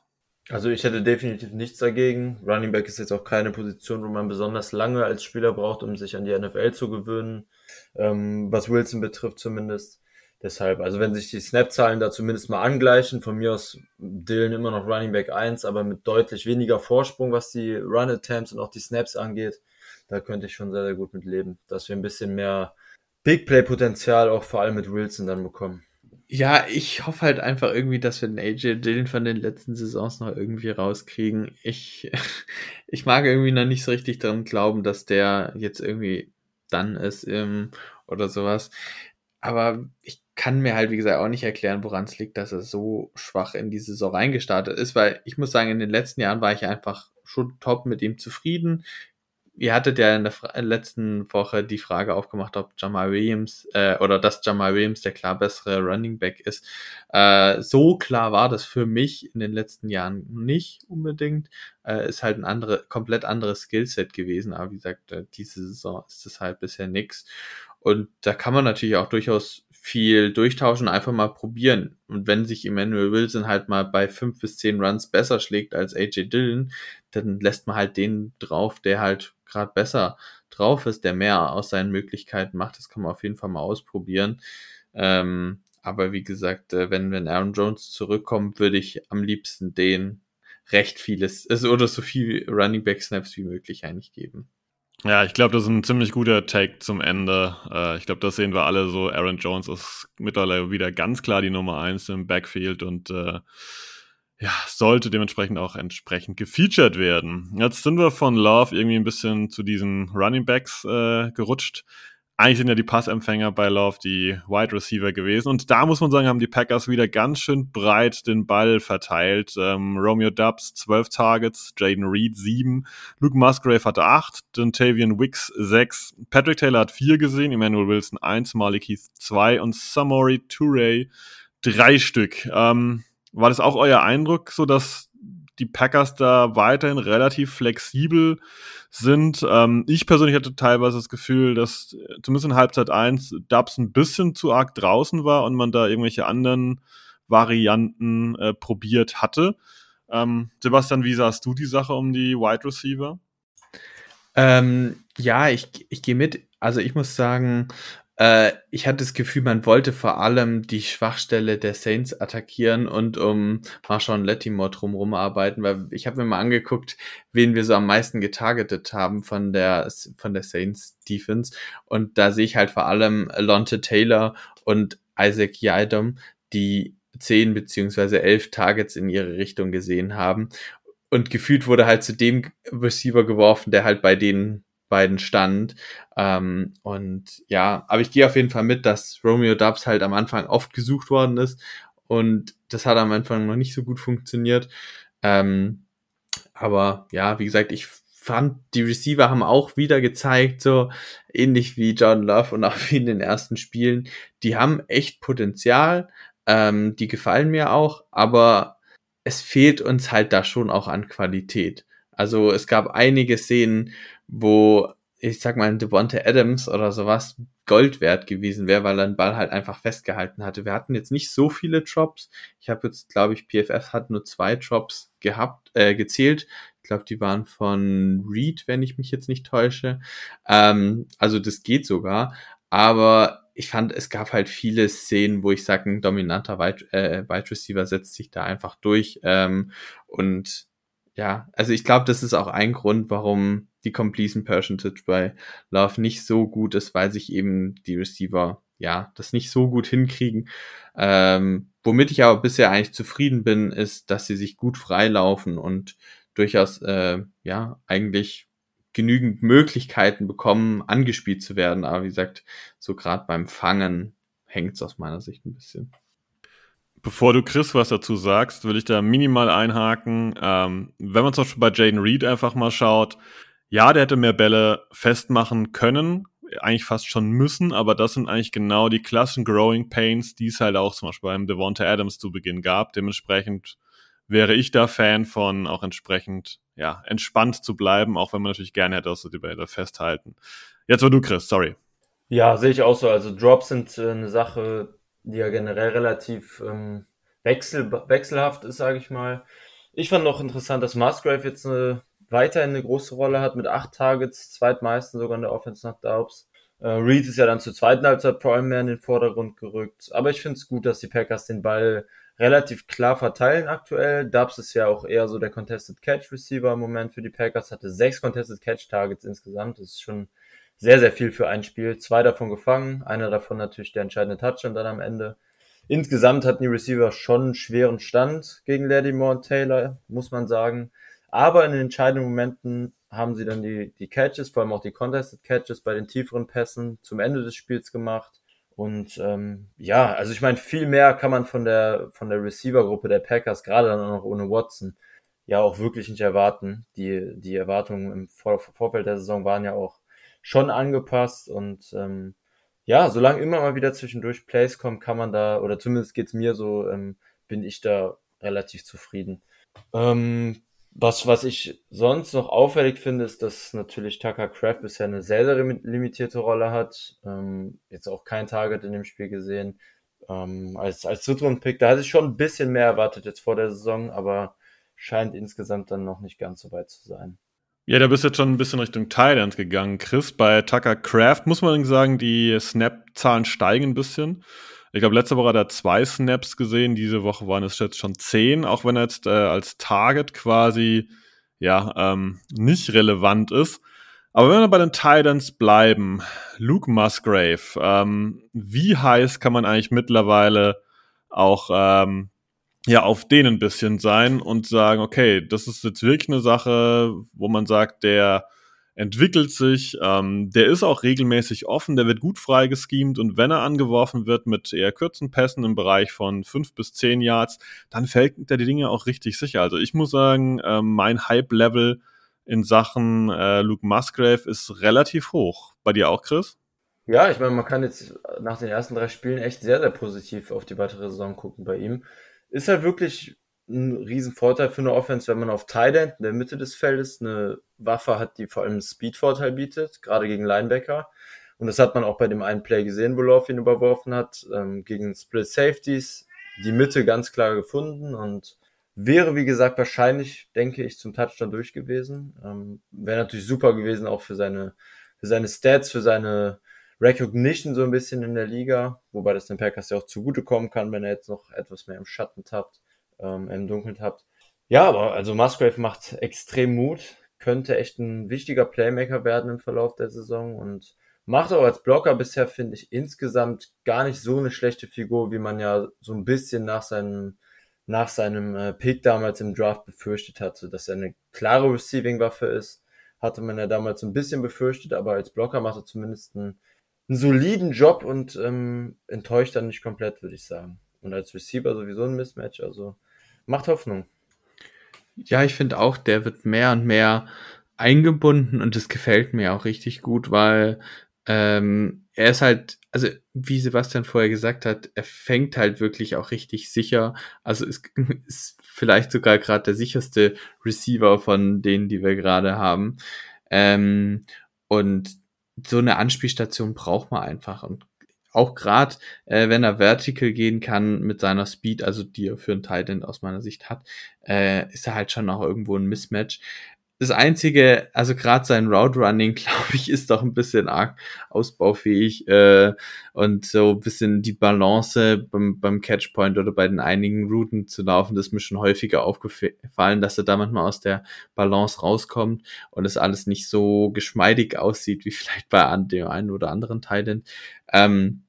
Also ich hätte definitiv nichts dagegen. Running Back ist jetzt auch keine Position, wo man besonders lange als Spieler braucht, um sich an die NFL zu gewöhnen, ähm, was Wilson betrifft zumindest. Deshalb, also wenn sich die Snap-Zahlen da zumindest mal angleichen, von mir aus Dylan immer noch Running Back 1, aber mit deutlich weniger Vorsprung, was die Run-Attempts und auch die Snaps angeht, da könnte ich schon sehr, sehr gut mit leben, dass wir ein bisschen mehr Big Play-Potenzial auch vor allem mit Wilson dann bekommen. Ja, ich hoffe halt einfach irgendwie, dass wir den AJ Dillon von den letzten Saisons noch irgendwie rauskriegen. Ich, (laughs) ich mag irgendwie noch nicht so richtig daran glauben, dass der jetzt irgendwie dann ist ähm, oder sowas. Aber ich kann mir halt, wie gesagt, auch nicht erklären, woran es liegt, dass er so schwach in die Saison reingestartet ist, weil ich muss sagen, in den letzten Jahren war ich einfach schon top mit ihm zufrieden. Ihr hattet ja in der Fra letzten Woche die Frage aufgemacht, ob Jamal Williams äh, oder dass Jamal Williams der klar bessere Running Back ist. Äh, so klar war das für mich in den letzten Jahren nicht unbedingt. Äh, ist halt ein andere, komplett anderes Skillset gewesen, aber wie gesagt, äh, diese Saison ist es halt bisher nix. Und da kann man natürlich auch durchaus viel durchtauschen, einfach mal probieren. Und wenn sich Emmanuel Wilson halt mal bei fünf bis zehn Runs besser schlägt als AJ Dillon, dann lässt man halt den drauf, der halt gerade besser drauf ist, der mehr aus seinen Möglichkeiten macht. Das kann man auf jeden Fall mal ausprobieren. Ähm, aber wie gesagt, äh, wenn, wenn Aaron Jones zurückkommt, würde ich am liebsten den recht vieles, also, oder so viel Running Back Snaps wie möglich eigentlich geben. Ja, ich glaube, das ist ein ziemlich guter Take zum Ende. Äh, ich glaube, das sehen wir alle so. Aaron Jones ist mittlerweile wieder ganz klar die Nummer eins im Backfield und äh, ja, sollte dementsprechend auch entsprechend gefeatured werden. Jetzt sind wir von Love irgendwie ein bisschen zu diesen Running Backs äh, gerutscht eigentlich sind ja die Passempfänger bei Love die Wide Receiver gewesen. Und da muss man sagen, haben die Packers wieder ganz schön breit den Ball verteilt. Ähm, Romeo Dubs 12 Targets, Jaden Reed 7, Luke Musgrave hatte 8, Dontavian Wicks 6, Patrick Taylor hat 4 gesehen, Emmanuel Wilson 1, Malik Heath 2 und Samori Toure 3 Stück. Ähm, war das auch euer Eindruck, so dass die Packers da weiterhin relativ flexibel sind. Ähm, ich persönlich hatte teilweise das Gefühl, dass zumindest in Halbzeit 1 Dubs ein bisschen zu arg draußen war und man da irgendwelche anderen Varianten äh, probiert hatte. Ähm, Sebastian, wie sahst du die Sache um die Wide Receiver? Ähm, ja, ich, ich gehe mit. Also ich muss sagen, äh, ich hatte das Gefühl, man wollte vor allem die Schwachstelle der Saints attackieren und um Marshawn Lettimore drumherum arbeiten, weil ich habe mir mal angeguckt, wen wir so am meisten getargetet haben von der, von der Saints Defense. Und da sehe ich halt vor allem Lonte Taylor und Isaac Yadom, die zehn beziehungsweise elf Targets in ihre Richtung gesehen haben. Und gefühlt wurde halt zu dem Receiver geworfen, der halt bei denen beiden stand. Ähm, und ja, aber ich gehe auf jeden Fall mit, dass Romeo Dubs halt am Anfang oft gesucht worden ist und das hat am Anfang noch nicht so gut funktioniert. Ähm, aber ja, wie gesagt, ich fand, die Receiver haben auch wieder gezeigt, so ähnlich wie John Love und auch (laughs) wie in den ersten Spielen, die haben echt Potenzial, ähm, die gefallen mir auch, aber es fehlt uns halt da schon auch an Qualität. Also es gab einige Szenen, wo ich sag mal, ein Devonta Adams oder sowas Gold wert gewesen wäre, weil er den Ball halt einfach festgehalten hatte. Wir hatten jetzt nicht so viele Drops. Ich habe jetzt, glaube ich, PFF hat nur zwei Drops gehabt, äh, gezählt. Ich glaube, die waren von Reed, wenn ich mich jetzt nicht täusche. Ähm, also das geht sogar. Aber ich fand, es gab halt viele Szenen, wo ich sage, ein dominanter Wide, äh, Wide Receiver setzt sich da einfach durch. Ähm, und ja, also ich glaube, das ist auch ein Grund, warum die Completion Percentage bei Love nicht so gut ist, weil sich eben die Receiver ja das nicht so gut hinkriegen. Ähm, womit ich aber bisher eigentlich zufrieden bin, ist, dass sie sich gut freilaufen und durchaus äh, ja eigentlich genügend Möglichkeiten bekommen, angespielt zu werden. Aber wie gesagt, so gerade beim Fangen hängt es aus meiner Sicht ein bisschen. Bevor du Chris was dazu sagst, will ich da minimal einhaken. Ähm, wenn man zum Beispiel bei Jaden Reed einfach mal schaut, ja, der hätte mehr Bälle festmachen können, eigentlich fast schon müssen, aber das sind eigentlich genau die klassischen Growing Pains, die es halt auch zum Beispiel beim Devonta Adams zu Beginn gab. Dementsprechend wäre ich da Fan von, auch entsprechend ja, entspannt zu bleiben, auch wenn man natürlich gerne hätte, dass die Bälle festhalten. Jetzt war du, Chris, sorry. Ja, sehe ich auch so. Also Drops sind äh, eine Sache, die ja generell relativ ähm, wechsel, wechselhaft ist, sage ich mal. Ich fand noch interessant, dass Musgrave jetzt eine, weiterhin eine große Rolle hat mit acht Targets, zweitmeisten sogar in der Offense nach Daubs. Äh, Reed ist ja dann zur zweiten Halbzeit vor allem mehr in den Vordergrund gerückt. Aber ich finde es gut, dass die Packers den Ball relativ klar verteilen aktuell. Dubs ist ja auch eher so der Contested Catch Receiver im Moment für die Packers, hatte sechs Contested Catch Targets insgesamt. Das ist schon sehr, sehr viel für ein Spiel. Zwei davon gefangen, einer davon natürlich der entscheidende Touchdown dann am Ende. Insgesamt hatten die Receiver schon einen schweren Stand gegen Lattimore und Taylor, muss man sagen. Aber in den entscheidenden Momenten haben sie dann die, die Catches, vor allem auch die Contested Catches bei den tieferen Pässen zum Ende des Spiels gemacht. Und ähm, ja, also ich meine, viel mehr kann man von der von der Receiver-Gruppe der Packers, gerade dann auch noch ohne Watson, ja auch wirklich nicht erwarten. Die, die Erwartungen im Vor Vorfeld der Saison waren ja auch schon angepasst und ähm, ja, solange immer mal wieder zwischendurch Plays kommen, kann man da, oder zumindest geht's mir so, ähm, bin ich da relativ zufrieden. Ähm, was, was ich sonst noch auffällig finde, ist, dass natürlich Tucker Craft bisher eine sehr, sehr limitierte Rolle hat. Ähm, jetzt auch kein Target in dem Spiel gesehen. Ähm, als, als Drittrunden-Pick, da hatte ich schon ein bisschen mehr erwartet jetzt vor der Saison, aber scheint insgesamt dann noch nicht ganz so weit zu sein. Ja, da bist jetzt schon ein bisschen Richtung Thailand gegangen, Chris. Bei Tucker Craft muss man sagen, die Snap-Zahlen steigen ein bisschen. Ich glaube, letzte Woche hat er zwei Snaps gesehen, diese Woche waren es jetzt schon zehn, auch wenn er jetzt äh, als Target quasi ja ähm, nicht relevant ist. Aber wenn wir bei den Titans bleiben, Luke Musgrave, ähm, wie heiß kann man eigentlich mittlerweile auch ähm, ja auf denen ein bisschen sein und sagen, okay, das ist jetzt wirklich eine Sache, wo man sagt, der entwickelt sich, ähm, der ist auch regelmäßig offen, der wird gut freigeschemt und wenn er angeworfen wird mit eher kurzen Pässen im Bereich von fünf bis zehn Yards, dann fällt er die Dinge auch richtig sicher. Also ich muss sagen, ähm, mein Hype-Level in Sachen äh, Luke Musgrave ist relativ hoch. Bei dir auch, Chris? Ja, ich meine, man kann jetzt nach den ersten drei Spielen echt sehr, sehr positiv auf die weitere Saison gucken bei ihm ist halt wirklich ein Riesenvorteil für eine Offense, wenn man auf Tight End in der Mitte des Feldes eine Waffe hat, die vor allem Speed-Vorteil bietet, gerade gegen Linebacker. Und das hat man auch bei dem einen Play gesehen, wo Love ihn überworfen hat, ähm, gegen Split Safeties, die Mitte ganz klar gefunden und wäre, wie gesagt, wahrscheinlich, denke ich, zum Touchdown durch gewesen. Ähm, Wäre natürlich super gewesen, auch für seine, für seine Stats, für seine Recognition so ein bisschen in der Liga, wobei das den Packers ja auch zugutekommen kann, wenn er jetzt noch etwas mehr im Schatten tappt, ähm, im Dunkeln tappt. Ja, aber also Musgrave macht extrem Mut, könnte echt ein wichtiger Playmaker werden im Verlauf der Saison und macht auch als Blocker bisher, finde ich, insgesamt gar nicht so eine schlechte Figur, wie man ja so ein bisschen nach seinem, nach seinem äh, Pick damals im Draft befürchtet hatte, dass er eine klare Receiving-Waffe ist. Hatte man ja damals ein bisschen befürchtet, aber als Blocker macht er zumindest einen einen soliden Job und ähm, enttäuscht dann nicht komplett, würde ich sagen. Und als Receiver sowieso ein Mismatch, also macht Hoffnung. Ja, ich finde auch, der wird mehr und mehr eingebunden und das gefällt mir auch richtig gut, weil ähm, er ist halt, also wie Sebastian vorher gesagt hat, er fängt halt wirklich auch richtig sicher. Also ist, (laughs) ist vielleicht sogar gerade der sicherste Receiver von denen, die wir gerade haben. Ähm, und so eine Anspielstation braucht man einfach. Und auch gerade, äh, wenn er vertical gehen kann mit seiner Speed, also die er für einen Titan aus meiner Sicht hat, äh, ist er halt schon auch irgendwo ein Mismatch das einzige, also gerade sein Route Running, (laughs) glaube ich, ist doch ein bisschen arg ausbaufähig äh, und so ein bisschen die Balance beim, beim Catchpoint oder bei den einigen Routen zu laufen, das ist mir schon häufiger aufgefallen, dass er da manchmal aus der Balance rauskommt und es alles nicht so geschmeidig aussieht wie (laughs) vielleicht bei dem einen oder anderen Titan. Ähm,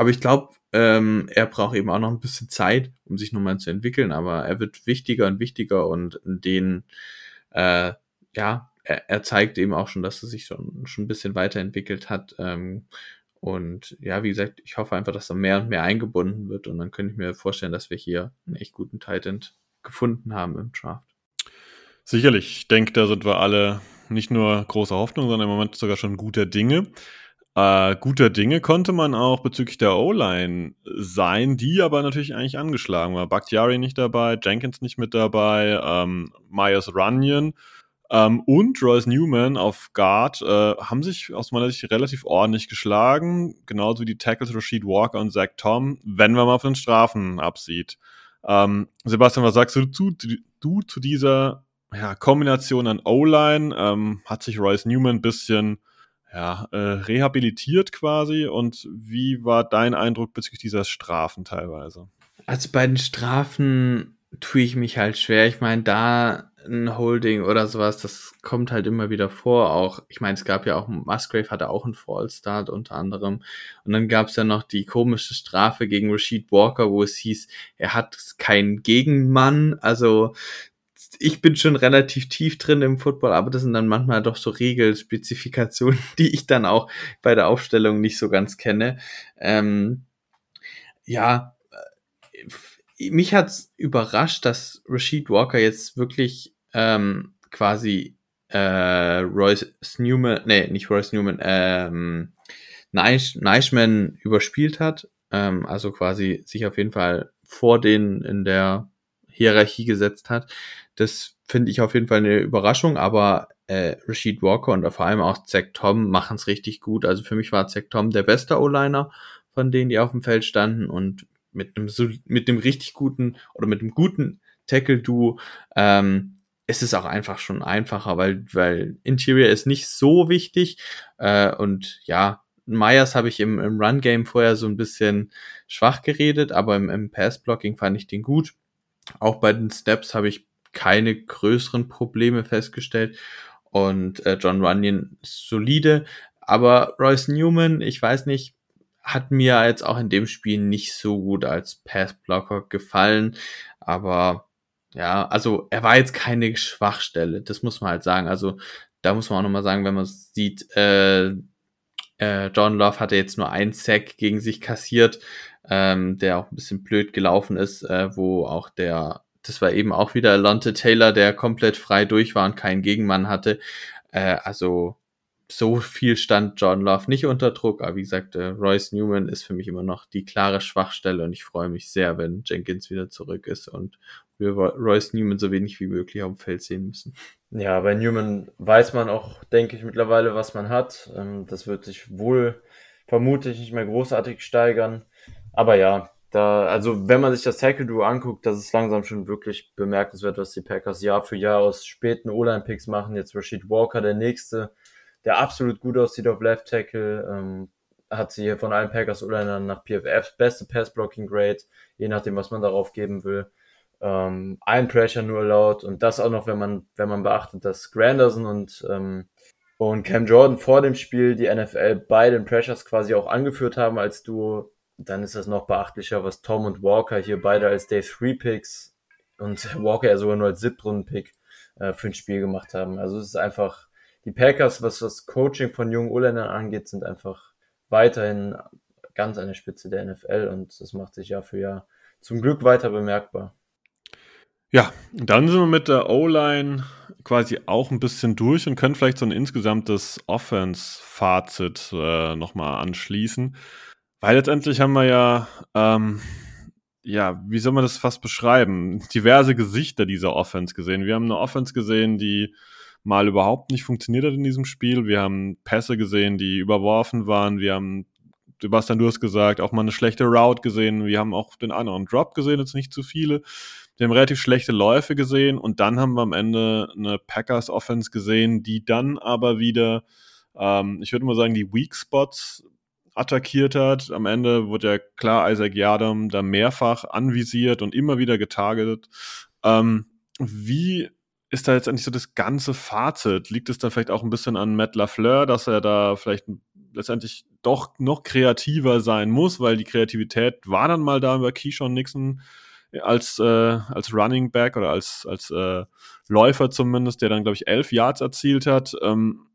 aber ich glaube, ähm, er braucht eben auch noch ein bisschen Zeit, um sich nochmal zu entwickeln, aber er wird wichtiger und wichtiger und den äh, ja, er, er zeigt eben auch schon, dass er sich schon, schon ein bisschen weiterentwickelt hat. Ähm, und ja, wie gesagt, ich hoffe einfach, dass er mehr und mehr eingebunden wird. Und dann könnte ich mir vorstellen, dass wir hier einen echt guten Titan gefunden haben im Draft. Sicherlich. Ich denke, da sind wir alle nicht nur großer Hoffnung, sondern im Moment sogar schon guter Dinge. Äh, guter Dinge konnte man auch bezüglich der O-Line sein, die aber natürlich eigentlich angeschlagen war. Bakhtiari nicht dabei, Jenkins nicht mit dabei, ähm, Myers Runyon ähm, und Royce Newman auf Guard äh, haben sich aus meiner Sicht relativ ordentlich geschlagen, genauso wie die Tackles Rashid Walker und Zach Tom, wenn man mal von den Strafen absieht. Ähm, Sebastian, was sagst du zu, du zu dieser ja, Kombination an O-Line? Ähm, hat sich Royce Newman ein bisschen ja, äh, rehabilitiert quasi. Und wie war dein Eindruck bezüglich dieser Strafen teilweise? Also bei den Strafen tue ich mich halt schwer. Ich meine, da ein Holding oder sowas, das kommt halt immer wieder vor. Auch, ich meine, es gab ja auch, Musgrave hatte auch einen Fallstart unter anderem. Und dann gab es ja noch die komische Strafe gegen Rashid Walker, wo es hieß, er hat keinen Gegenmann. Also ich bin schon relativ tief drin im Football, aber das sind dann manchmal doch so Regelspezifikationen, (laughs) die ich dann auch bei der Aufstellung nicht so ganz kenne. Ähm, ja, äh, mich hat's überrascht, dass Rashid Walker jetzt wirklich ähm, quasi äh, Royce Newman, nee, nicht Royce Newman, ähm, Neischman überspielt hat. Ähm, also quasi sich auf jeden Fall vor denen in der Hierarchie gesetzt hat. Das finde ich auf jeden Fall eine Überraschung, aber äh, Rashid Walker und vor allem auch Zack Tom machen es richtig gut. Also für mich war Zack Tom der beste O-Liner von denen, die auf dem Feld standen und mit einem mit dem richtig guten oder mit einem guten Tackle-Duo ähm, ist es auch einfach schon einfacher, weil, weil Interior ist nicht so wichtig äh, und ja, Myers habe ich im, im Run-Game vorher so ein bisschen schwach geredet, aber im, im Pass-Blocking fand ich den gut. Auch bei den Steps habe ich keine größeren Probleme festgestellt. Und äh, John Runyon ist solide. Aber Royce Newman, ich weiß nicht, hat mir jetzt auch in dem Spiel nicht so gut als Passblocker gefallen. Aber ja, also er war jetzt keine Schwachstelle, das muss man halt sagen. Also da muss man auch nochmal sagen, wenn man sieht, äh, äh, John Love hatte jetzt nur ein Sack gegen sich kassiert, ähm, der auch ein bisschen blöd gelaufen ist, äh, wo auch der das war eben auch wieder Lonte Taylor, der komplett frei durch war und keinen Gegenmann hatte. Äh, also so viel stand John Love nicht unter Druck, aber wie gesagt, äh, Royce Newman ist für mich immer noch die klare Schwachstelle und ich freue mich sehr, wenn Jenkins wieder zurück ist und wir Royce Newman so wenig wie möglich auf dem Feld sehen müssen. Ja, bei Newman weiß man auch, denke ich, mittlerweile, was man hat. Ähm, das wird sich wohl vermutlich nicht mehr großartig steigern. Aber ja, da, also wenn man sich das Tackle-Duo anguckt, das ist langsam schon wirklich bemerkenswert, was die Packers Jahr für Jahr aus späten O-Line-Picks machen. Jetzt Rashid Walker, der nächste, der absolut gut aussieht auf Left Tackle, ähm, hat sie hier von allen Packers O-Linern nach PFF beste Pass-Blocking-Grade, je nachdem, was man darauf geben will. Ähm, ein Pressure nur laut und das auch noch, wenn man, wenn man beachtet, dass Granderson und, ähm, und Cam Jordan vor dem Spiel die NFL bei den Pressures quasi auch angeführt haben als Duo dann ist das noch beachtlicher, was Tom und Walker hier beide als Day 3 Picks und (laughs) Walker ja sogar nur als Siebtrunden-Pick äh, für ein Spiel gemacht haben. Also es ist einfach, die Packers, was das Coaching von jungen Urländern angeht, sind einfach weiterhin ganz an der Spitze der NFL und das macht sich Jahr für Jahr zum Glück weiter bemerkbar. Ja, dann sind wir mit der O-Line quasi auch ein bisschen durch und können vielleicht so ein insgesamtes Offense-Fazit äh, nochmal anschließen. Weil letztendlich haben wir ja, ähm, ja, wie soll man das fast beschreiben? Diverse Gesichter dieser Offense gesehen. Wir haben eine Offense gesehen, die mal überhaupt nicht funktioniert hat in diesem Spiel. Wir haben Pässe gesehen, die überworfen waren. Wir haben, Sebastian, du hast gesagt, auch mal eine schlechte Route gesehen. Wir haben auch den anderen Drop gesehen, jetzt nicht zu viele. Wir haben relativ schlechte Läufe gesehen und dann haben wir am Ende eine Packers Offense gesehen, die dann aber wieder, ähm, ich würde mal sagen, die Weak Spots attackiert hat. Am Ende wurde ja klar Isaac Yadam da mehrfach anvisiert und immer wieder getargetet. Ähm, wie ist da jetzt eigentlich so das ganze Fazit? Liegt es da vielleicht auch ein bisschen an Matt LaFleur, dass er da vielleicht letztendlich doch noch kreativer sein muss, weil die Kreativität war dann mal da über Keyshawn Nixon als, äh, als Running Back oder als, als äh, Läufer zumindest, der dann, glaube ich, elf Yards erzielt hat. Ähm,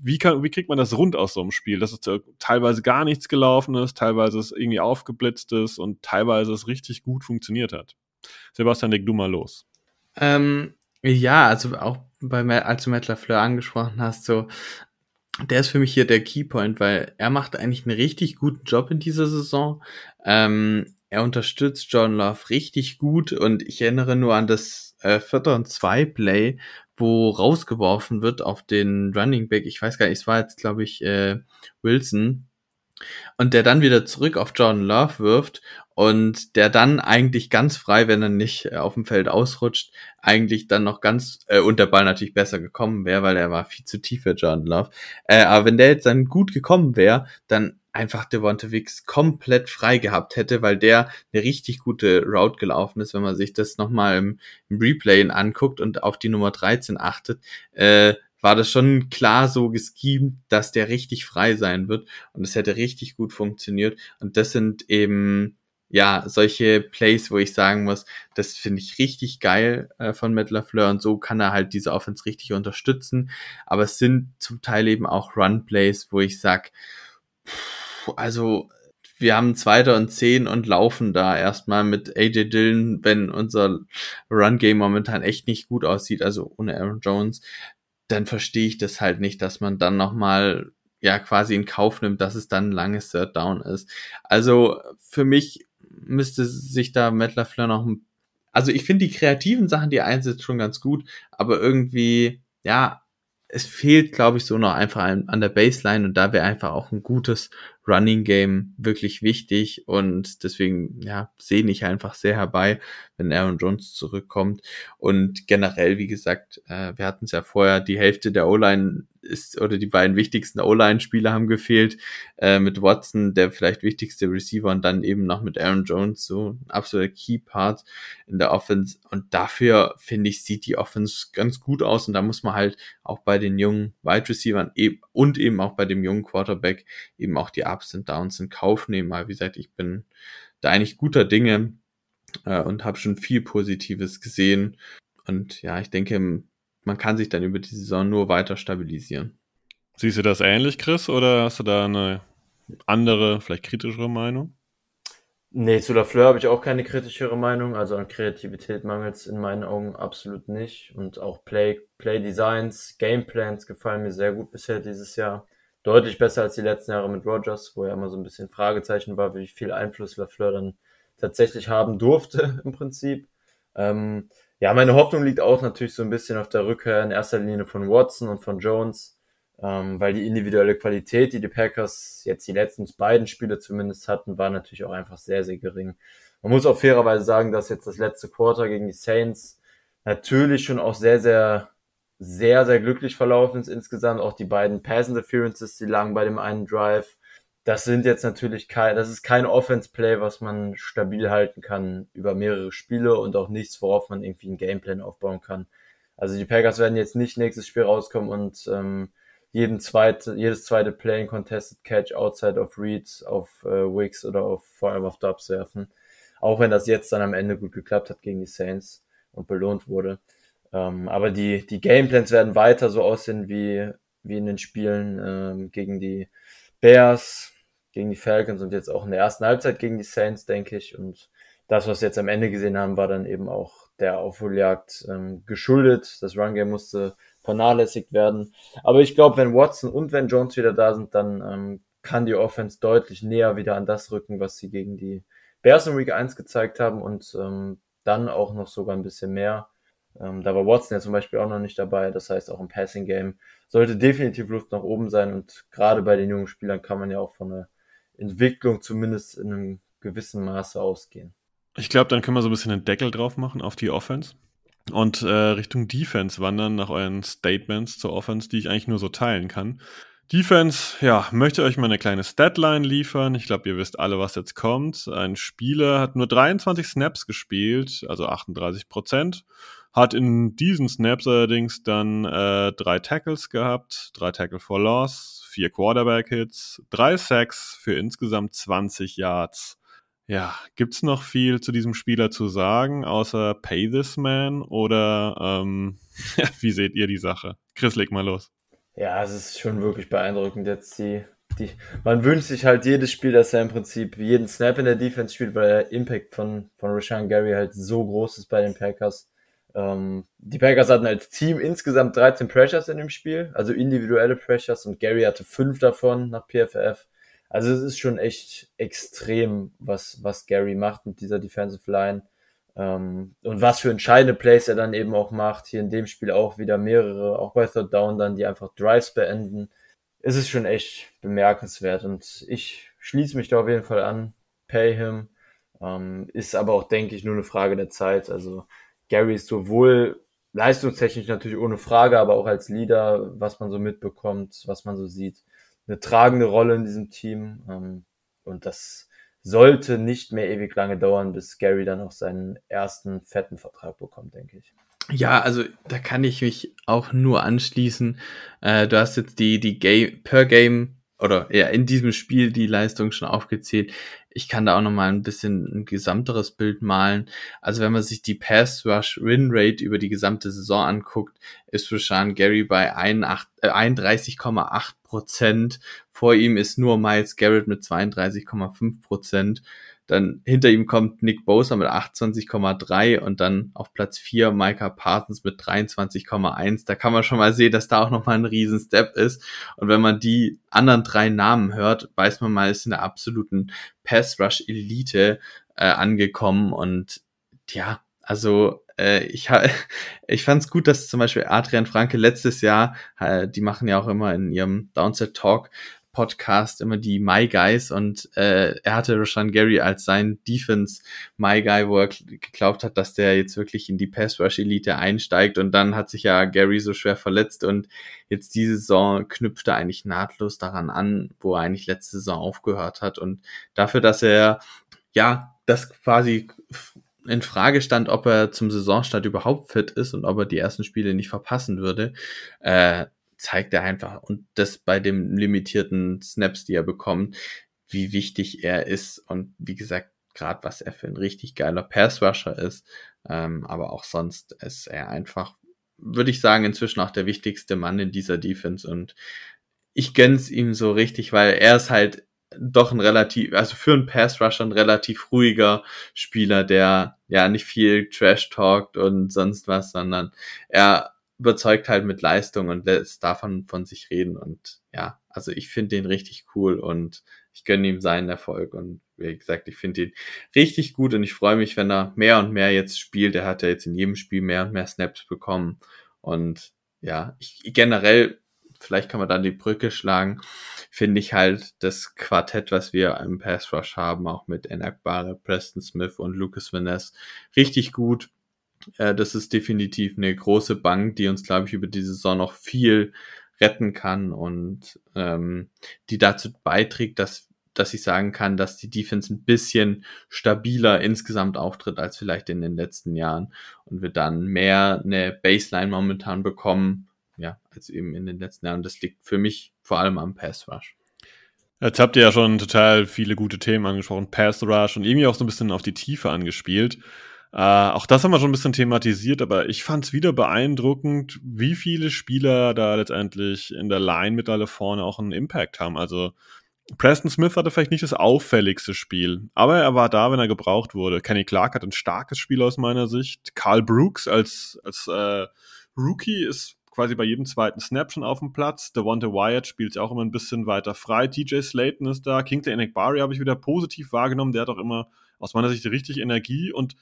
wie, kann, wie kriegt man das rund aus so einem Spiel, dass es teilweise gar nichts gelaufen ist, teilweise es irgendwie aufgeblitzt ist und teilweise es richtig gut funktioniert hat? Sebastian, leg du mal los. Ähm, ja, also auch bei, als du Matt LaFleur angesprochen hast, so, der ist für mich hier der Keypoint, weil er macht eigentlich einen richtig guten Job in dieser Saison. Ähm, er unterstützt John Love richtig gut und ich erinnere nur an das äh, Vierter und Zwei Play, wo rausgeworfen wird auf den Running Back. Ich weiß gar nicht, es war jetzt glaube ich äh, Wilson und der dann wieder zurück auf John Love wirft und der dann eigentlich ganz frei, wenn er nicht äh, auf dem Feld ausrutscht, eigentlich dann noch ganz äh, und der Ball natürlich besser gekommen wäre, weil er war viel zu tief für John Love. Äh, aber wenn der jetzt dann gut gekommen wäre, dann einfach Devonta Wicks komplett frei gehabt hätte, weil der eine richtig gute Route gelaufen ist, wenn man sich das nochmal im, im Replay anguckt und auf die Nummer 13 achtet, äh, war das schon klar so geschemt, dass der richtig frei sein wird und es hätte richtig gut funktioniert und das sind eben ja, solche Plays, wo ich sagen muss, das finde ich richtig geil äh, von Matt LaFleur und so kann er halt diese Offense richtig unterstützen. Aber es sind zum Teil eben auch Run-Plays, wo ich sag, also wir haben Zweiter und Zehn und laufen da erstmal mit AJ Dillon, wenn unser Run-Game momentan echt nicht gut aussieht, also ohne Aaron Jones, dann verstehe ich das halt nicht, dass man dann nochmal ja quasi in Kauf nimmt, dass es dann ein langes Third Down ist. Also für mich müsste sich da Matt LaFleur noch also ich finde die kreativen Sachen, die er einsetzt, schon ganz gut, aber irgendwie, ja, es fehlt, glaube ich, so noch einfach an, an der Baseline und da wäre einfach auch ein gutes Running Game wirklich wichtig und deswegen, ja, sehne ich einfach sehr herbei, wenn Aaron Jones zurückkommt. Und generell, wie gesagt, äh, wir hatten es ja vorher, die Hälfte der O-Line ist, oder die beiden wichtigsten O-Line-Spieler haben gefehlt, äh, mit Watson, der vielleicht wichtigste Receiver und dann eben noch mit Aaron Jones, so ein absoluter Key-Part in der Offense. Und dafür, finde ich, sieht die Offense ganz gut aus und da muss man halt auch bei den jungen Wide Receivers eben, und eben auch bei dem jungen Quarterback eben auch die Ups und Downs in Kauf nehmen. Weil, wie gesagt, ich bin da eigentlich guter Dinge äh, und habe schon viel Positives gesehen. Und ja, ich denke, man kann sich dann über die Saison nur weiter stabilisieren. Siehst du das ähnlich, Chris, oder hast du da eine andere, vielleicht kritischere Meinung? Nee, zu Lafleur habe ich auch keine kritischere Meinung. Also an Kreativität mangelt es in meinen Augen absolut nicht. Und auch Play, Play Designs, Gameplans gefallen mir sehr gut bisher dieses Jahr. Deutlich besser als die letzten Jahre mit Rogers, wo ja immer so ein bisschen Fragezeichen war, wie viel Einfluss Lafleur dann tatsächlich haben durfte (laughs) im Prinzip. Ähm, ja, meine Hoffnung liegt auch natürlich so ein bisschen auf der Rückkehr in erster Linie von Watson und von Jones, ähm, weil die individuelle Qualität, die die Packers jetzt die letzten beiden Spiele zumindest hatten, war natürlich auch einfach sehr, sehr gering. Man muss auch fairerweise sagen, dass jetzt das letzte Quarter gegen die Saints natürlich schon auch sehr, sehr, sehr, sehr glücklich verlaufen ist insgesamt. Auch die beiden Pass Interferences, die lagen bei dem einen Drive das sind jetzt natürlich kein, das ist kein Offense-Play, was man stabil halten kann über mehrere Spiele und auch nichts, worauf man irgendwie einen Gameplan aufbauen kann. Also die Packers werden jetzt nicht nächstes Spiel rauskommen und ähm, jeden zweite, jedes zweite Play in Contested Catch outside of Reads auf äh, Wicks oder auf, vor allem auf Dubs werfen. Auch wenn das jetzt dann am Ende gut geklappt hat gegen die Saints und belohnt wurde. Ähm, aber die, die Gameplans werden weiter so aussehen wie, wie in den Spielen ähm, gegen die Bears, gegen die Falcons und jetzt auch in der ersten Halbzeit gegen die Saints, denke ich. Und das, was wir jetzt am Ende gesehen haben, war dann eben auch der Aufholjagd ähm, geschuldet. Das Run-Game musste vernachlässigt werden. Aber ich glaube, wenn Watson und wenn Jones wieder da sind, dann ähm, kann die Offense deutlich näher wieder an das rücken, was sie gegen die Bears in Week 1 gezeigt haben und ähm, dann auch noch sogar ein bisschen mehr. Ähm, da war Watson ja zum Beispiel auch noch nicht dabei. Das heißt, auch im Passing Game sollte definitiv Luft nach oben sein. Und gerade bei den jungen Spielern kann man ja auch von einer Entwicklung zumindest in einem gewissen Maße ausgehen. Ich glaube, dann können wir so ein bisschen einen Deckel drauf machen auf die Offense und äh, Richtung Defense wandern nach euren Statements zur Offense, die ich eigentlich nur so teilen kann. Defense, ja, möchte euch mal eine kleine Statline liefern. Ich glaube, ihr wisst alle, was jetzt kommt. Ein Spieler hat nur 23 Snaps gespielt, also 38 Prozent. Hat in diesen Snaps allerdings dann äh, drei Tackles gehabt, drei Tackle for Loss, vier Quarterback-Hits, drei Sacks für insgesamt 20 Yards. Ja, gibt's noch viel zu diesem Spieler zu sagen, außer Pay This Man? Oder ähm, (laughs) wie seht ihr die Sache? Chris, leg mal los. Ja, es ist schon wirklich beeindruckend jetzt die, die, man wünscht sich halt jedes Spiel, dass er im Prinzip jeden Snap in der Defense spielt, weil der Impact von, von Rashan Gary halt so groß ist bei den Packers. Ähm, die Packers hatten als Team insgesamt 13 Pressures in dem Spiel, also individuelle Pressures und Gary hatte fünf davon nach PFF. Also es ist schon echt extrem, was, was Gary macht mit dieser Defensive Line. Ähm, und was für entscheidende Plays er dann eben auch macht. Hier in dem Spiel auch wieder mehrere, auch bei Third Down dann, die einfach Drives beenden. Es ist schon echt bemerkenswert und ich schließe mich da auf jeden Fall an. Pay him. Ähm, ist aber auch, denke ich, nur eine Frage der Zeit. Also Gary ist sowohl leistungstechnisch natürlich ohne Frage, aber auch als Leader, was man so mitbekommt, was man so sieht, eine tragende Rolle in diesem Team. Ähm, und das sollte nicht mehr ewig lange dauern, bis Gary dann auch seinen ersten fetten Vertrag bekommt, denke ich. Ja, also da kann ich mich auch nur anschließen. Äh, du hast jetzt die, die Game, per Game oder ja, in diesem Spiel die Leistung schon aufgezählt. Ich kann da auch noch mal ein bisschen ein gesamteres Bild malen. Also wenn man sich die Pass Rush Win Rate über die gesamte Saison anguckt, ist Rashan Gary bei 31,8 äh, Prozent. Vor ihm ist nur Miles Garrett mit 32,5 Prozent. Dann hinter ihm kommt Nick Bosa mit 28,3 und dann auf Platz 4 Micah Parsons mit 23,1. Da kann man schon mal sehen, dass da auch nochmal ein riesen Step ist. Und wenn man die anderen drei Namen hört, weiß man mal, ist in der absoluten Pass Rush Elite äh, angekommen. Und ja, also äh, ich, (laughs) ich fand es gut, dass zum Beispiel Adrian Franke letztes Jahr, äh, die machen ja auch immer in ihrem Downset Talk Podcast immer die My Guys und äh, er hatte Rashan Gary als sein Defense My Guy, wo er geglaubt hat, dass der jetzt wirklich in die Pass Rush Elite einsteigt und dann hat sich ja Gary so schwer verletzt und jetzt diese Saison knüpft er eigentlich nahtlos daran an, wo er eigentlich letzte Saison aufgehört hat und dafür, dass er ja das quasi in Frage stand, ob er zum Saisonstart überhaupt fit ist und ob er die ersten Spiele nicht verpassen würde, äh, zeigt er einfach. Und das bei dem limitierten Snaps, die er bekommt, wie wichtig er ist und wie gesagt, gerade was er für ein richtig geiler Pass-Rusher ist, ähm, aber auch sonst ist er einfach, würde ich sagen, inzwischen auch der wichtigste Mann in dieser Defense und ich gönn's ihm so richtig, weil er ist halt doch ein relativ, also für einen Pass-Rusher ein relativ ruhiger Spieler, der ja nicht viel Trash talkt und sonst was, sondern er überzeugt halt mit Leistung und lässt davon von sich reden. Und ja, also ich finde den richtig cool und ich gönne ihm seinen Erfolg. Und wie gesagt, ich finde ihn richtig gut und ich freue mich, wenn er mehr und mehr jetzt spielt. Er hat ja jetzt in jedem Spiel mehr und mehr Snaps bekommen. Und ja, ich generell, vielleicht kann man dann die Brücke schlagen, finde ich halt das Quartett, was wir im Pass Rush haben, auch mit Enak Bare, Preston Smith und Lucas Vaness, richtig gut äh, das ist definitiv eine große Bank, die uns, glaube ich, über die Saison noch viel retten kann und ähm, die dazu beiträgt, dass, dass ich sagen kann, dass die Defense ein bisschen stabiler insgesamt auftritt als vielleicht in den letzten Jahren und wir dann mehr eine Baseline momentan bekommen, ja, als eben in den letzten Jahren. Das liegt für mich vor allem am Pass Rush. Jetzt habt ihr ja schon total viele gute Themen angesprochen, Pass Rush und irgendwie auch so ein bisschen auf die Tiefe angespielt. Äh, auch das haben wir schon ein bisschen thematisiert, aber ich fand es wieder beeindruckend, wie viele Spieler da letztendlich in der Line mit alle vorne auch einen Impact haben. Also Preston Smith hatte vielleicht nicht das auffälligste Spiel, aber er war da, wenn er gebraucht wurde. Kenny Clark hat ein starkes Spiel aus meiner Sicht. Carl Brooks als, als äh, Rookie ist quasi bei jedem zweiten Snap schon auf dem Platz. Devonta Wyatt spielt auch immer ein bisschen weiter frei. TJ Slayton ist da. Kingsley Enekbari habe ich wieder positiv wahrgenommen. Der hat auch immer aus meiner Sicht richtig Energie und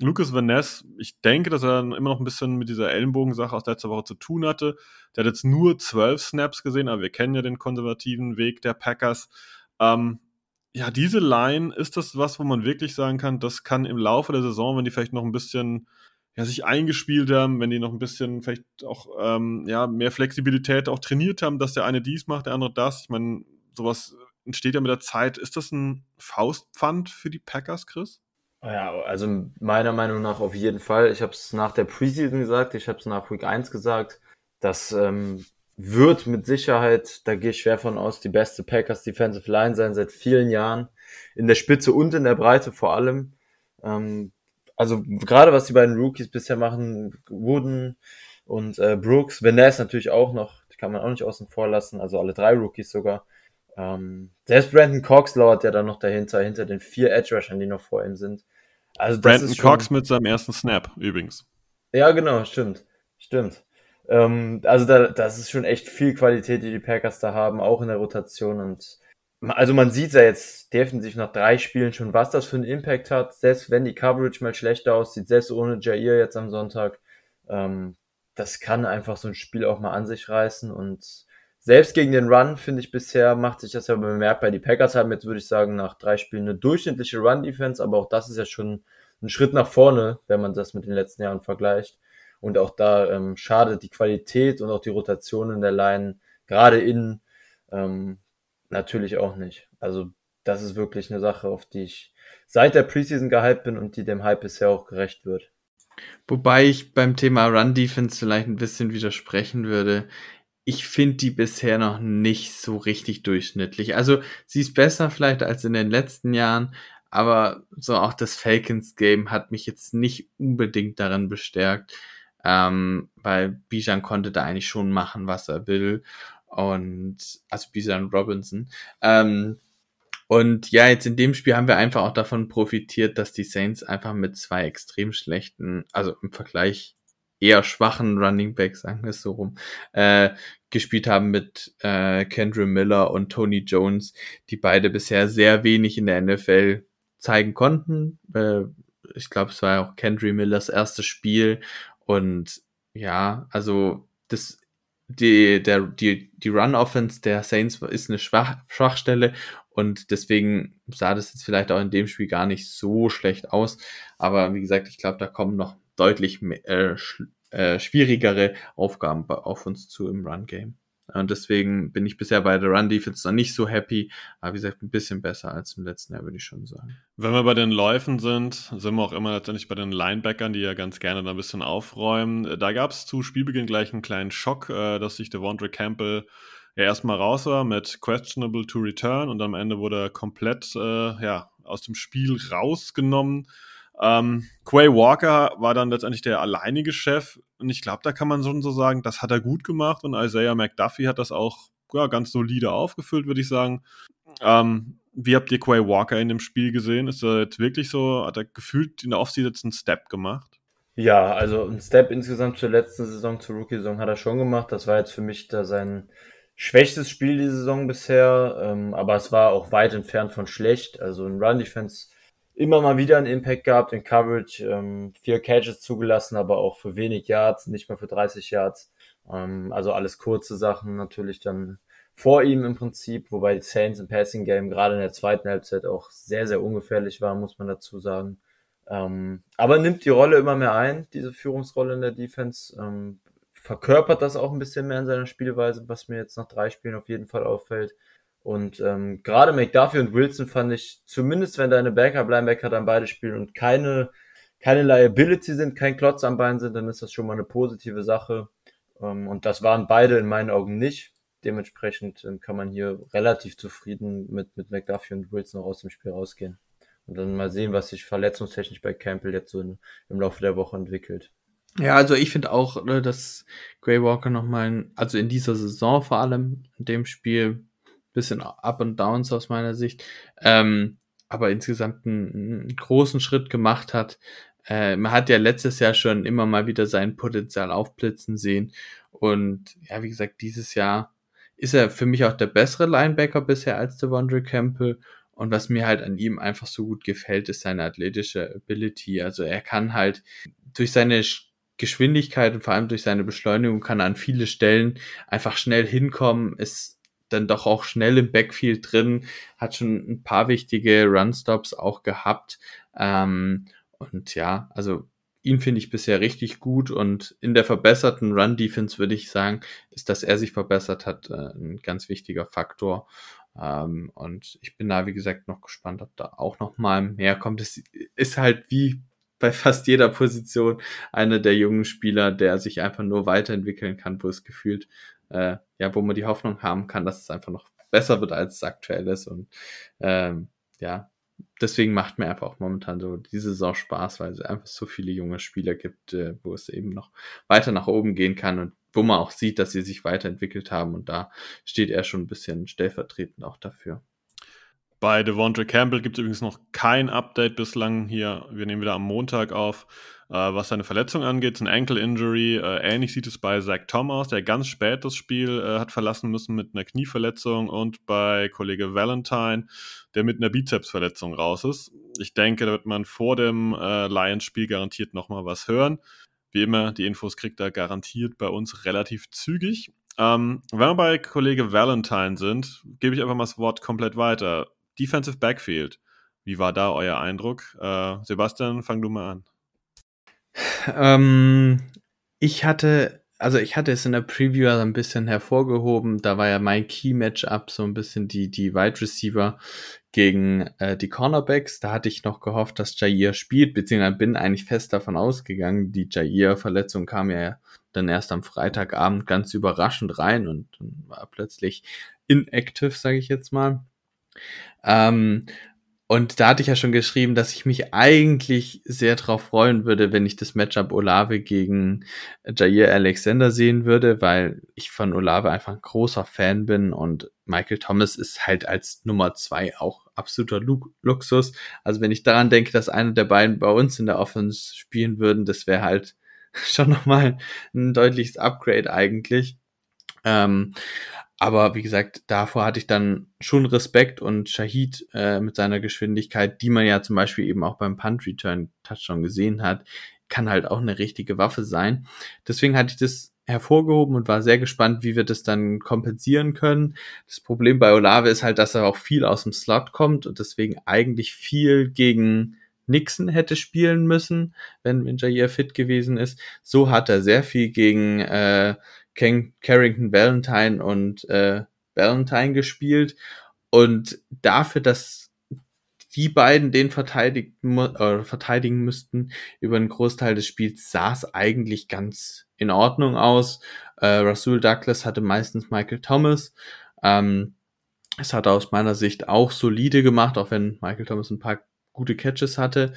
Lucas Van Ness, ich denke, dass er immer noch ein bisschen mit dieser Ellenbogensache aus letzter Woche zu tun hatte. Der hat jetzt nur zwölf Snaps gesehen, aber wir kennen ja den konservativen Weg der Packers. Ähm, ja, diese Line, ist das was, wo man wirklich sagen kann, das kann im Laufe der Saison, wenn die vielleicht noch ein bisschen ja, sich eingespielt haben, wenn die noch ein bisschen vielleicht auch ähm, ja, mehr Flexibilität auch trainiert haben, dass der eine dies macht, der andere das. Ich meine, sowas entsteht ja mit der Zeit. Ist das ein Faustpfand für die Packers, Chris? Ja, also meiner Meinung nach auf jeden Fall. Ich habe es nach der Preseason gesagt, ich habe es nach Week 1 gesagt. Das ähm, wird mit Sicherheit, da gehe ich schwer von aus, die beste Packers Defensive Line sein seit vielen Jahren. In der Spitze und in der Breite vor allem. Ähm, also gerade was die beiden Rookies bisher machen, Wooden und äh, Brooks, Vanessa natürlich auch noch, die kann man auch nicht außen vor lassen, also alle drei Rookies sogar. Ähm, selbst Brandon Cox lauert ja dann noch dahinter, hinter den vier Edge Rushern, die noch vor ihm sind. Also Brandon Cox mit seinem ersten Snap übrigens. Ja, genau, stimmt. Stimmt. Ähm, also da, das ist schon echt viel Qualität, die die Packers da haben, auch in der Rotation. Und also man sieht ja jetzt definitiv nach drei Spielen schon, was das für einen Impact hat. Selbst wenn die Coverage mal schlechter aussieht, selbst ohne Jair jetzt am Sonntag, ähm, das kann einfach so ein Spiel auch mal an sich reißen. Und selbst gegen den Run, finde ich bisher, macht sich das ja bemerkbar. Die Packers haben jetzt, würde ich sagen, nach drei Spielen eine durchschnittliche Run-Defense, aber auch das ist ja schon ein Schritt nach vorne, wenn man das mit den letzten Jahren vergleicht. Und auch da ähm, schadet die Qualität und auch die Rotation in der Line, gerade innen, ähm, natürlich auch nicht. Also das ist wirklich eine Sache, auf die ich seit der Preseason gehypt bin und die dem Hype bisher auch gerecht wird. Wobei ich beim Thema Run Defense vielleicht ein bisschen widersprechen würde. Ich finde die bisher noch nicht so richtig durchschnittlich. Also sie ist besser vielleicht als in den letzten Jahren, aber so auch das Falcons Game hat mich jetzt nicht unbedingt darin bestärkt, ähm, weil Bijan konnte da eigentlich schon machen, was er will und also Bijan Robinson. Ähm, und ja, jetzt in dem Spiel haben wir einfach auch davon profitiert, dass die Saints einfach mit zwei extrem schlechten, also im Vergleich eher schwachen Running Backs, sagen wir es so rum, äh, gespielt haben mit äh, Kendra Miller und Tony Jones, die beide bisher sehr wenig in der NFL zeigen konnten. Äh, ich glaube, es war ja auch Kendry Millers erstes Spiel und ja, also das die, der, die, die Run-Offense der Saints ist eine Schwach, Schwachstelle und deswegen sah das jetzt vielleicht auch in dem Spiel gar nicht so schlecht aus. Aber wie gesagt, ich glaube, da kommen noch deutlich äh, äh, schwierigere Aufgaben auf uns zu im Run-Game. Und deswegen bin ich bisher bei der Run Defense noch nicht so happy, aber wie gesagt, ein bisschen besser als im letzten Jahr, würde ich schon sagen. Wenn wir bei den Läufen sind, sind wir auch immer letztendlich bei den Linebackern, die ja ganz gerne da ein bisschen aufräumen. Da gab es zu Spielbeginn gleich einen kleinen Schock, äh, dass sich Devondre Campbell ja erstmal raus war mit questionable to return und am Ende wurde er komplett äh, ja, aus dem Spiel rausgenommen. Ähm, Quay Walker war dann letztendlich der alleinige Chef und ich glaube, da kann man schon so sagen, das hat er gut gemacht und Isaiah McDuffie hat das auch ja, ganz solide aufgefüllt, würde ich sagen. Ähm, wie habt ihr Quay Walker in dem Spiel gesehen? Ist er jetzt wirklich so, hat er gefühlt in der Offseason einen Step gemacht? Ja, also ein Step insgesamt zur letzten Saison, zur Rookie-Saison hat er schon gemacht. Das war jetzt für mich da sein schwächstes Spiel die Saison bisher, ähm, aber es war auch weit entfernt von schlecht. Also ein Run-Defense immer mal wieder einen Impact gehabt in Coverage, ähm, vier Catches zugelassen, aber auch für wenig Yards, nicht mal für 30 Yards. Ähm, also alles kurze Sachen natürlich dann vor ihm im Prinzip, wobei die Saints im Passing Game gerade in der zweiten Halbzeit auch sehr, sehr ungefährlich war, muss man dazu sagen. Ähm, aber nimmt die Rolle immer mehr ein, diese Führungsrolle in der Defense. Ähm, verkörpert das auch ein bisschen mehr in seiner Spielweise, was mir jetzt nach drei Spielen auf jeden Fall auffällt. Und ähm, gerade McDuffie und Wilson fand ich, zumindest wenn deine Backup-Linebacker dann beide spielen und keine, keine Liability sind, kein Klotz am Bein sind, dann ist das schon mal eine positive Sache. Ähm, und das waren beide in meinen Augen nicht. Dementsprechend äh, kann man hier relativ zufrieden mit, mit McDuffie und Wilson auch aus dem Spiel rausgehen. Und dann mal sehen, was sich verletzungstechnisch bei Campbell jetzt so in, im Laufe der Woche entwickelt. Ja, also ich finde auch, ne, dass Grey Walker nochmal, also in dieser Saison vor allem, in dem Spiel, bisschen Up und Downs aus meiner Sicht, ähm, aber insgesamt einen, einen, großen Schritt gemacht hat. Äh, man hat ja letztes Jahr schon immer mal wieder sein Potenzial aufblitzen sehen und ja, wie gesagt, dieses Jahr ist er für mich auch der bessere Linebacker bisher als der Devondre Campbell Und was mir halt an ihm einfach so gut gefällt, ist seine athletische Ability. Also er kann halt durch seine Geschwindigkeit und vor allem durch seine Beschleunigung kann er an viele Stellen einfach schnell hinkommen, ist dann doch auch schnell im Backfield drin, hat schon ein paar wichtige Runstops auch gehabt. Ähm, und ja, also ihn finde ich bisher richtig gut und in der verbesserten Run-Defense würde ich sagen, ist, dass er sich verbessert hat, äh, ein ganz wichtiger Faktor. Ähm, und ich bin da, wie gesagt, noch gespannt, ob da auch noch mal mehr kommt. Es ist halt wie bei fast jeder Position einer der jungen Spieler, der sich einfach nur weiterentwickeln kann, wo es gefühlt, äh, ja, wo man die Hoffnung haben kann, dass es einfach noch besser wird, als es aktuell ist. Und ähm, ja, deswegen macht mir einfach auch momentan so diese Saison Spaß, weil es einfach so viele junge Spieler gibt, äh, wo es eben noch weiter nach oben gehen kann und wo man auch sieht, dass sie sich weiterentwickelt haben und da steht er schon ein bisschen stellvertretend auch dafür. Bei Devondre Campbell gibt es übrigens noch kein Update bislang hier. Wir nehmen wieder am Montag auf, äh, was seine Verletzung angeht. Ist ein Ankle Injury. Äh, ähnlich sieht es bei Zach Thomas, der ganz spät das Spiel äh, hat verlassen müssen mit einer Knieverletzung und bei Kollege Valentine, der mit einer Bizepsverletzung raus ist. Ich denke, da wird man vor dem äh, Lions-Spiel garantiert nochmal was hören. Wie immer, die Infos kriegt er garantiert bei uns relativ zügig. Ähm, wenn wir bei Kollege Valentine sind, gebe ich einfach mal das Wort komplett weiter. Defensive Backfield. Wie war da euer Eindruck? Äh, Sebastian, fang du mal an. Ähm, ich hatte, also ich hatte es in der Preview also ein bisschen hervorgehoben. Da war ja mein Key-Matchup so ein bisschen die, die Wide Receiver gegen äh, die Cornerbacks. Da hatte ich noch gehofft, dass Jair spielt, beziehungsweise bin eigentlich fest davon ausgegangen. Die Jair-Verletzung kam ja dann erst am Freitagabend ganz überraschend rein und, war plötzlich inactive, sage ich jetzt mal. Ähm, und da hatte ich ja schon geschrieben, dass ich mich eigentlich sehr darauf freuen würde, wenn ich das Matchup Olave gegen Jair Alexander sehen würde, weil ich von Olave einfach ein großer Fan bin und Michael Thomas ist halt als Nummer zwei auch absoluter Lu Luxus. Also wenn ich daran denke, dass einer der beiden bei uns in der Offense spielen würden, das wäre halt (laughs) schon nochmal ein deutliches Upgrade eigentlich. Ähm, aber wie gesagt, davor hatte ich dann schon Respekt und Shahid äh, mit seiner Geschwindigkeit, die man ja zum Beispiel eben auch beim Punt Return Touchdown gesehen hat, kann halt auch eine richtige Waffe sein. Deswegen hatte ich das hervorgehoben und war sehr gespannt, wie wir das dann kompensieren können. Das Problem bei Olave ist halt, dass er auch viel aus dem Slot kommt und deswegen eigentlich viel gegen Nixon hätte spielen müssen, wenn, wenn Jair fit gewesen ist. So hat er sehr viel gegen äh, Ken Carrington Valentine und äh, Valentine gespielt. Und dafür, dass die beiden den verteidigen, äh, verteidigen müssten über einen Großteil des Spiels, sah es eigentlich ganz in Ordnung aus. Äh, Rasul Douglas hatte meistens Michael Thomas. Ähm, es hat aus meiner Sicht auch solide gemacht, auch wenn Michael Thomas ein paar gute Catches hatte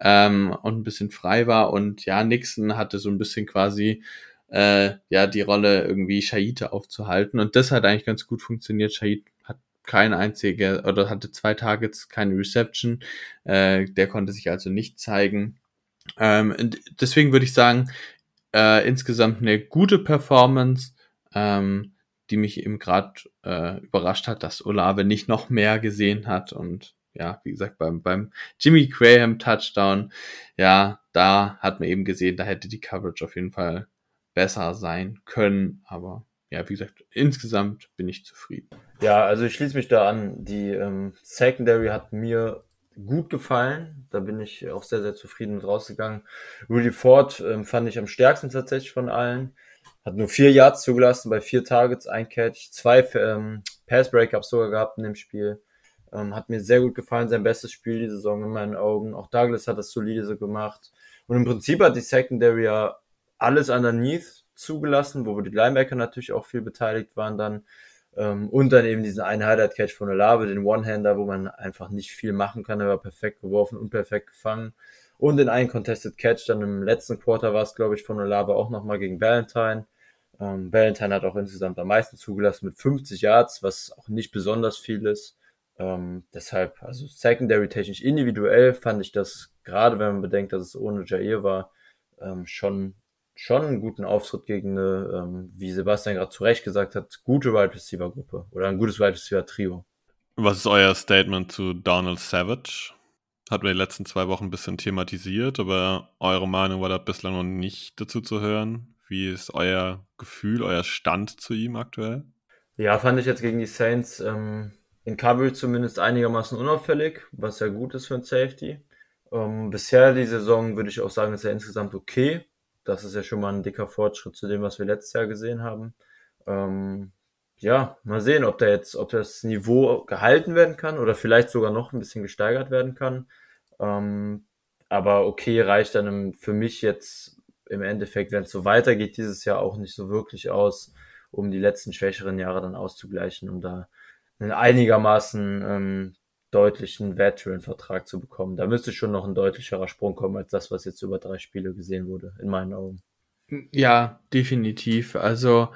ähm, und ein bisschen frei war. Und ja, Nixon hatte so ein bisschen quasi äh, ja die Rolle irgendwie Shaite aufzuhalten. Und das hat eigentlich ganz gut funktioniert. Shahid hat kein einziger oder hatte zwei Targets, keine Reception. Äh, der konnte sich also nicht zeigen. Ähm, deswegen würde ich sagen, äh, insgesamt eine gute Performance, ähm, die mich eben gerade äh, überrascht hat, dass Olave nicht noch mehr gesehen hat und ja, wie gesagt, beim, beim Jimmy Graham Touchdown, ja, da hat man eben gesehen, da hätte die Coverage auf jeden Fall besser sein können. Aber ja, wie gesagt, insgesamt bin ich zufrieden. Ja, also ich schließe mich da an. Die ähm, Secondary hat mir gut gefallen. Da bin ich auch sehr, sehr zufrieden mit rausgegangen. Rudy Ford ähm, fand ich am stärksten tatsächlich von allen. Hat nur vier Yards zugelassen bei vier Targets, ein Catch, zwei ähm, Pass-Breakups sogar gehabt in dem Spiel. Ähm, hat mir sehr gut gefallen, sein bestes Spiel die Saison in meinen Augen. Auch Douglas hat das solide so gemacht. Und im Prinzip hat die Secondary ja alles underneath zugelassen, wo die Linebacker natürlich auch viel beteiligt waren dann. Ähm, und dann eben diesen einen Highlight-Catch von Olave, den One-Hander, wo man einfach nicht viel machen kann. Er war perfekt geworfen und perfekt gefangen. Und in einen Contested Catch dann im letzten Quarter war es, glaube ich, von Olave auch nochmal gegen Valentine. Ähm, Valentine hat auch insgesamt am meisten zugelassen mit 50 Yards, was auch nicht besonders viel ist. Ähm, deshalb, also secondary technisch individuell fand ich das, gerade wenn man bedenkt, dass es ohne Jair war, ähm, schon schon einen guten Auftritt gegen eine, ähm, wie Sebastian gerade zu Recht gesagt hat, gute Wide Receiver Gruppe oder ein gutes Wide Receiver Trio. Was ist euer Statement zu Donald Savage? Hatten wir die letzten zwei Wochen ein bisschen thematisiert, aber eure Meinung war da bislang noch nicht dazu zu hören. Wie ist euer Gefühl, euer Stand zu ihm aktuell? Ja, fand ich jetzt gegen die Saints ähm, in Coverage zumindest einigermaßen unauffällig, was ja gut ist für ein Safety. Ähm, bisher die Saison würde ich auch sagen, ist er insgesamt okay. Das ist ja schon mal ein dicker Fortschritt zu dem, was wir letztes Jahr gesehen haben. Ähm, ja, mal sehen, ob da jetzt, ob das Niveau gehalten werden kann oder vielleicht sogar noch ein bisschen gesteigert werden kann. Ähm, aber okay reicht dann für mich jetzt im Endeffekt, wenn es so weitergeht, dieses Jahr auch nicht so wirklich aus, um die letzten schwächeren Jahre dann auszugleichen, um da einigermaßen ähm, deutlichen Veteran-Vertrag zu bekommen. Da müsste schon noch ein deutlicherer Sprung kommen als das, was jetzt über drei Spiele gesehen wurde, in meinen Augen. Ja, definitiv. Also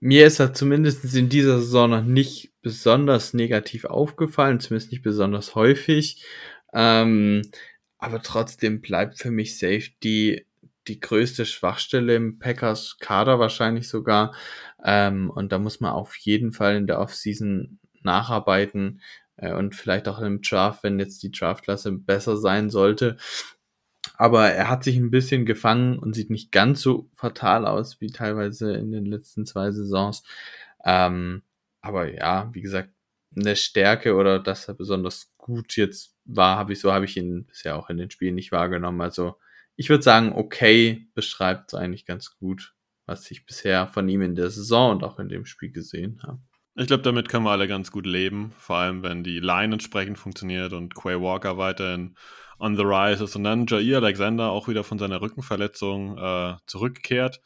mir ist er zumindest in dieser Saison noch nicht besonders negativ aufgefallen, zumindest nicht besonders häufig. Ähm, aber trotzdem bleibt für mich Safety die größte Schwachstelle im Packers Kader wahrscheinlich sogar. Ähm, und da muss man auf jeden Fall in der Offseason nacharbeiten und vielleicht auch im Draft, wenn jetzt die Draftklasse besser sein sollte. Aber er hat sich ein bisschen gefangen und sieht nicht ganz so fatal aus wie teilweise in den letzten zwei Saisons. Ähm, aber ja, wie gesagt, eine Stärke oder dass er besonders gut jetzt war, habe ich so habe ich ihn bisher auch in den Spielen nicht wahrgenommen. Also ich würde sagen, okay beschreibt es eigentlich ganz gut, was ich bisher von ihm in der Saison und auch in dem Spiel gesehen habe. Ich glaube, damit können wir alle ganz gut leben, vor allem wenn die Line entsprechend funktioniert und Quay Walker weiterhin on the rise ist und dann Jair Alexander auch wieder von seiner Rückenverletzung äh, zurückkehrt.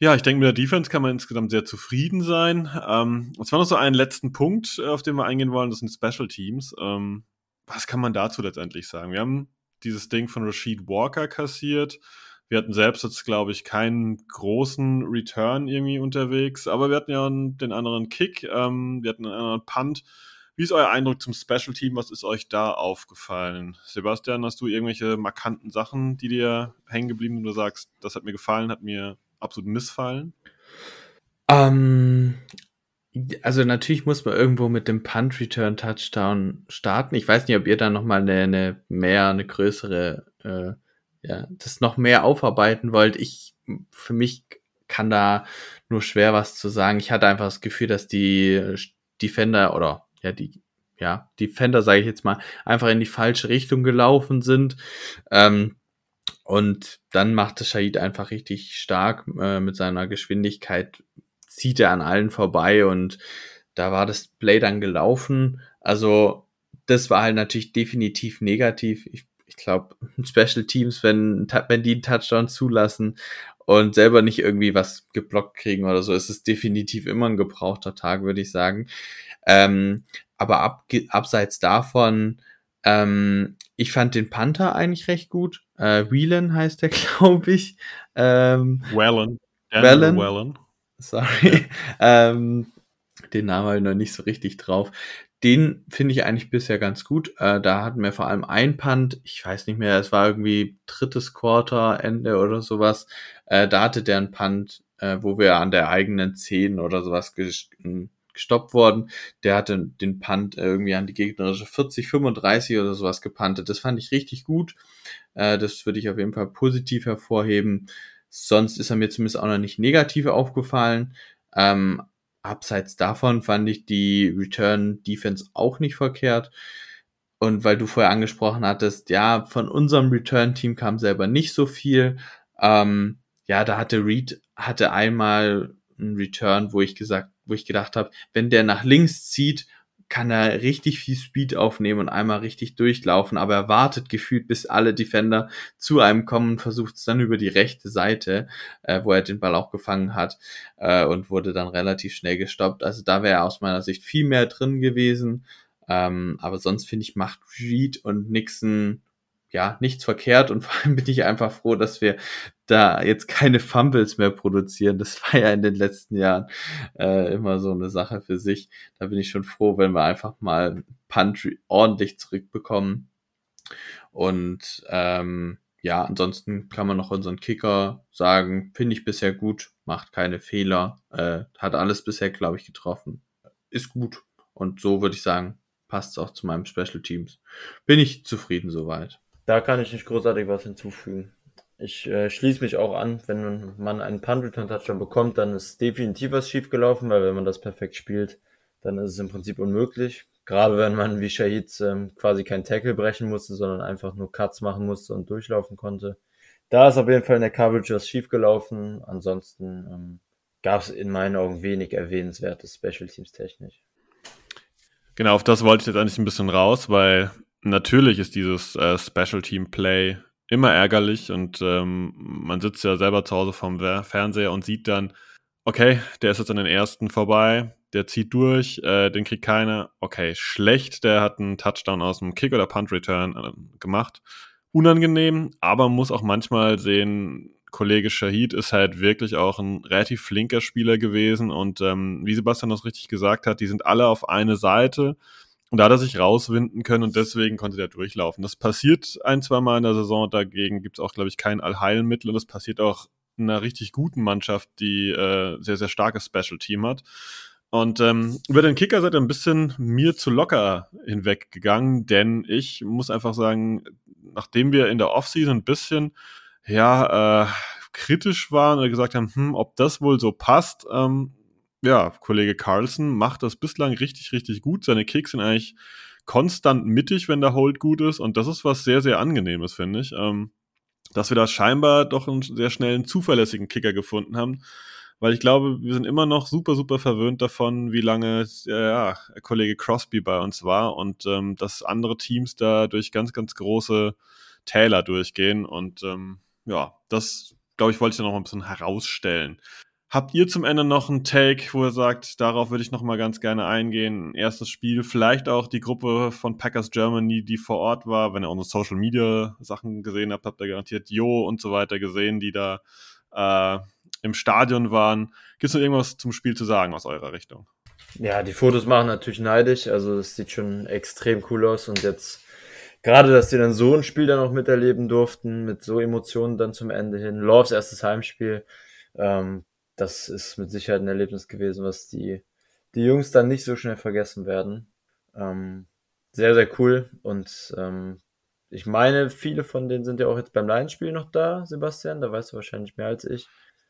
Ja, ich denke, mit der Defense kann man insgesamt sehr zufrieden sein. Ähm, und zwar noch so einen letzten Punkt, äh, auf den wir eingehen wollen, das sind Special Teams. Ähm, was kann man dazu letztendlich sagen? Wir haben dieses Ding von Rashid Walker kassiert. Wir hatten selbst jetzt, glaube ich, keinen großen Return irgendwie unterwegs, aber wir hatten ja den anderen Kick, ähm, wir hatten einen anderen Punt. Wie ist euer Eindruck zum Special Team? Was ist euch da aufgefallen? Sebastian, hast du irgendwelche markanten Sachen, die dir hängen geblieben und du sagst, das hat mir gefallen, hat mir absolut missfallen? Ähm, also natürlich muss man irgendwo mit dem Punt Return Touchdown starten. Ich weiß nicht, ob ihr da noch mal eine, eine mehr, eine größere, äh, ja, das noch mehr aufarbeiten wollt. Ich, für mich kann da nur schwer was zu sagen. Ich hatte einfach das Gefühl, dass die Defender oder ja die ja Defender sage ich jetzt mal einfach in die falsche Richtung gelaufen sind. Ähm, und dann machte Shahid einfach richtig stark äh, mit seiner Geschwindigkeit zieht er an allen vorbei und da war das Play dann gelaufen. Also das war halt natürlich definitiv negativ. Ich, ich glaube, (laughs) Special Teams, wenn, wenn die einen Touchdown zulassen und selber nicht irgendwie was geblockt kriegen oder so, ist es definitiv immer ein gebrauchter Tag, würde ich sagen. Ähm, aber ab, abseits davon, ähm, ich fand den Panther eigentlich recht gut. Äh, Whelan heißt (laughs) der, glaube ich. Ähm, Wellen. Wellen. Wellen sorry, (laughs) ähm, den Namen habe ich noch nicht so richtig drauf. Den finde ich eigentlich bisher ganz gut. Äh, da hatten wir vor allem ein Punt, ich weiß nicht mehr, es war irgendwie drittes Quarter, Ende oder sowas. Äh, da hatte der ein Punt, äh, wo wir an der eigenen 10 oder sowas gestoppt worden. Der hatte den Punt irgendwie an die gegnerische 40, 35 oder sowas gepuntet. Das fand ich richtig gut. Äh, das würde ich auf jeden Fall positiv hervorheben. Sonst ist er mir zumindest auch noch nicht negativ aufgefallen. Ähm, abseits davon fand ich die Return Defense auch nicht verkehrt. Und weil du vorher angesprochen hattest, ja, von unserem Return-Team kam selber nicht so viel. Ähm, ja, da hatte Reed hatte einmal einen Return, wo ich gesagt, wo ich gedacht habe, wenn der nach links zieht kann er richtig viel Speed aufnehmen und einmal richtig durchlaufen, aber er wartet gefühlt, bis alle Defender zu einem kommen und versucht es dann über die rechte Seite, äh, wo er den Ball auch gefangen hat äh, und wurde dann relativ schnell gestoppt. Also da wäre aus meiner Sicht viel mehr drin gewesen. Ähm, aber sonst finde ich, macht Reed und Nixon ja, nichts verkehrt und (laughs) vor allem bin ich einfach froh, dass wir da jetzt keine Fumbles mehr produzieren. Das war ja in den letzten Jahren äh, immer so eine Sache für sich. Da bin ich schon froh, wenn wir einfach mal Punt ordentlich zurückbekommen. Und ähm, ja, ansonsten kann man noch unseren Kicker sagen, finde ich bisher gut, macht keine Fehler, äh, hat alles bisher, glaube ich, getroffen. Ist gut. Und so würde ich sagen, passt auch zu meinem Special Teams. Bin ich zufrieden soweit. Da kann ich nicht großartig was hinzufügen. Ich äh, schließe mich auch an, wenn man einen Punt Return Touchdown bekommt, dann ist definitiv was schief gelaufen, weil wenn man das perfekt spielt, dann ist es im Prinzip unmöglich. Gerade wenn man wie Shahid ähm, quasi kein Tackle brechen musste, sondern einfach nur Cuts machen musste und durchlaufen konnte. Da ist auf jeden Fall in der Coverage was schief gelaufen. Ansonsten ähm, gab es in meinen Augen wenig erwähnenswertes Special Teams technisch. Genau, auf das wollte ich jetzt eigentlich ein bisschen raus, weil natürlich ist dieses äh, Special Team Play immer ärgerlich und ähm, man sitzt ja selber zu Hause vorm Fernseher und sieht dann, okay, der ist jetzt an den ersten vorbei, der zieht durch, äh, den kriegt keiner. Okay, schlecht, der hat einen Touchdown aus dem Kick oder Punt Return äh, gemacht. Unangenehm, aber muss auch manchmal sehen, Kollege Shahid ist halt wirklich auch ein relativ flinker Spieler gewesen und ähm, wie Sebastian das richtig gesagt hat, die sind alle auf eine Seite und da hat er sich rauswinden können und deswegen konnte der durchlaufen. Das passiert ein, zwei Mal in der Saison. Dagegen gibt es auch, glaube ich, kein Allheilmittel. Und das passiert auch in einer richtig guten Mannschaft, die äh, sehr, sehr starkes Special Team hat. Und ähm, über den Kicker seid ihr ein bisschen mir zu locker hinweggegangen, denn ich muss einfach sagen, nachdem wir in der Offseason ein bisschen, ja, äh, kritisch waren oder gesagt haben, hm, ob das wohl so passt, ähm, ja, Kollege Carlson macht das bislang richtig, richtig gut. Seine Kicks sind eigentlich konstant mittig, wenn der Hold gut ist. Und das ist was sehr, sehr angenehmes, finde ich. Ähm, dass wir da scheinbar doch einen sehr schnellen, zuverlässigen Kicker gefunden haben. Weil ich glaube, wir sind immer noch super, super verwöhnt davon, wie lange äh, ja, Kollege Crosby bei uns war und ähm, dass andere Teams da durch ganz, ganz große Täler durchgehen. Und ähm, ja, das, glaube ich, wollte ich noch ein bisschen herausstellen. Habt ihr zum Ende noch einen Take, wo ihr sagt, darauf würde ich noch mal ganz gerne eingehen? Erstes Spiel, vielleicht auch die Gruppe von Packers Germany, die vor Ort war. Wenn ihr unsere Social Media Sachen gesehen habt, habt ihr garantiert Jo und so weiter gesehen, die da äh, im Stadion waren. Gibt es noch irgendwas zum Spiel zu sagen aus eurer Richtung? Ja, die Fotos machen natürlich neidisch. Also es sieht schon extrem cool aus und jetzt gerade, dass die dann so ein Spiel dann auch miterleben durften, mit so Emotionen dann zum Ende hin. Loves erstes Heimspiel. Ähm, das ist mit Sicherheit ein Erlebnis gewesen, was die, die Jungs dann nicht so schnell vergessen werden. Ähm, sehr, sehr cool. Und ähm, ich meine, viele von denen sind ja auch jetzt beim Lions-Spiel noch da, Sebastian. Da weißt du wahrscheinlich mehr als ich.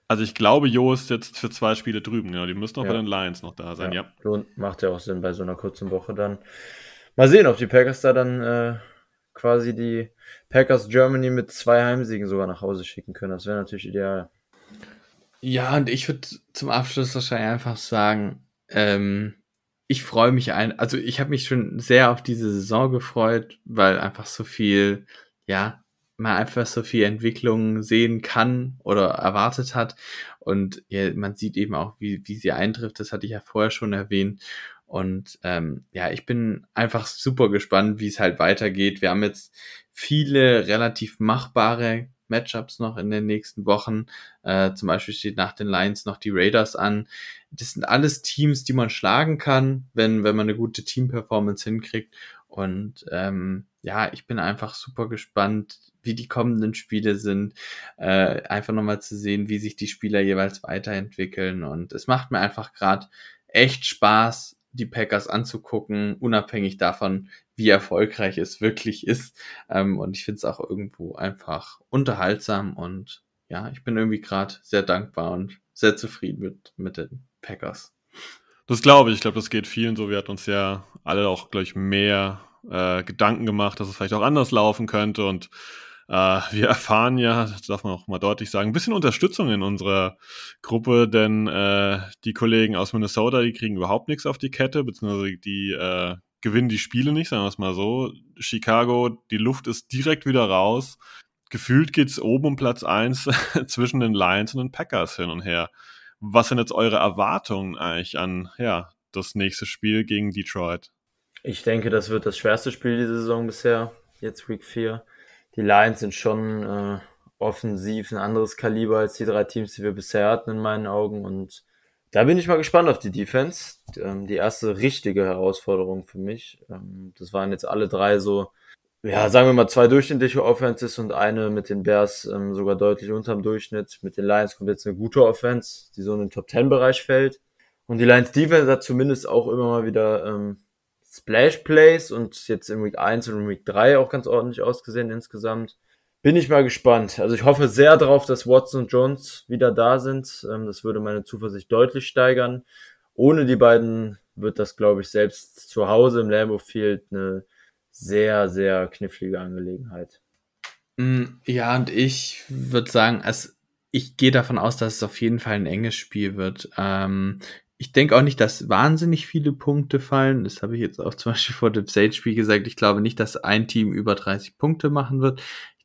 Also ich glaube, Jo ist jetzt für zwei Spiele drüben. Genau, die müssen auch ja. bei den Lions noch da sein. Ja. ja. Macht ja auch Sinn bei so einer kurzen Woche dann. Mal sehen, ob die Packers da dann äh, quasi die Packers Germany mit zwei Heimsiegen sogar nach Hause schicken können. Das wäre natürlich ideal. Ja, und ich würde zum Abschluss wahrscheinlich einfach sagen, ähm, ich freue mich ein, also ich habe mich schon sehr auf diese Saison gefreut, weil einfach so viel, ja, man einfach so viel Entwicklung sehen kann oder erwartet hat. Und ja, man sieht eben auch, wie, wie sie eintrifft. Das hatte ich ja vorher schon erwähnt. Und ähm, ja, ich bin einfach super gespannt, wie es halt weitergeht. Wir haben jetzt viele relativ machbare Matchups noch in den nächsten Wochen. Äh, zum Beispiel steht nach den Lions noch die Raiders an. Das sind alles Teams, die man schlagen kann, wenn, wenn man eine gute Team-Performance hinkriegt. Und ähm, ja, ich bin einfach super gespannt, wie die kommenden Spiele sind. Äh, einfach nochmal zu sehen, wie sich die Spieler jeweils weiterentwickeln. Und es macht mir einfach gerade echt Spaß, die Packers anzugucken, unabhängig davon, wie erfolgreich es wirklich ist. Ähm, und ich finde es auch irgendwo einfach unterhaltsam und ja, ich bin irgendwie gerade sehr dankbar und sehr zufrieden mit, mit den Packers. Das glaube ich. Ich glaube, das geht vielen so. Wir hatten uns ja alle auch, glaube ich, mehr äh, Gedanken gemacht, dass es vielleicht auch anders laufen könnte. Und äh, wir erfahren ja, das darf man auch mal deutlich sagen, ein bisschen Unterstützung in unserer Gruppe, denn äh, die Kollegen aus Minnesota, die kriegen überhaupt nichts auf die Kette, beziehungsweise die äh, gewinnen die Spiele nicht, sagen wir es mal so. Chicago, die Luft ist direkt wieder raus. Gefühlt geht es oben um Platz 1 (laughs) zwischen den Lions und den Packers hin und her. Was sind jetzt eure Erwartungen eigentlich an ja, das nächste Spiel gegen Detroit? Ich denke, das wird das schwerste Spiel dieser Saison bisher, jetzt Week 4 die Lions sind schon äh, offensiv ein anderes Kaliber als die drei Teams, die wir bisher hatten, in meinen Augen. Und da bin ich mal gespannt auf die Defense. Ähm, die erste richtige Herausforderung für mich. Ähm, das waren jetzt alle drei so, ja, sagen wir mal, zwei durchschnittliche Offenses und eine mit den Bears ähm, sogar deutlich unterm Durchschnitt. Mit den Lions kommt jetzt eine gute Offense, die so in den Top 10 Bereich fällt. Und die Lions Defense hat zumindest auch immer mal wieder ähm, Splash Plays und jetzt in Week 1 und Week 3 auch ganz ordentlich ausgesehen insgesamt. Bin ich mal gespannt. Also ich hoffe sehr darauf, dass Watson und Jones wieder da sind. Ähm, das würde meine Zuversicht deutlich steigern. Ohne die beiden wird das, glaube ich, selbst zu Hause im Lambeau Field eine sehr, sehr knifflige Angelegenheit. Mm, ja, und ich würde sagen, es, ich gehe davon aus, dass es auf jeden Fall ein enges Spiel wird. Ähm, ich denke auch nicht, dass wahnsinnig viele Punkte fallen. Das habe ich jetzt auch zum Beispiel vor dem Sage-Spiel gesagt. Ich glaube nicht, dass ein Team über 30 Punkte machen wird.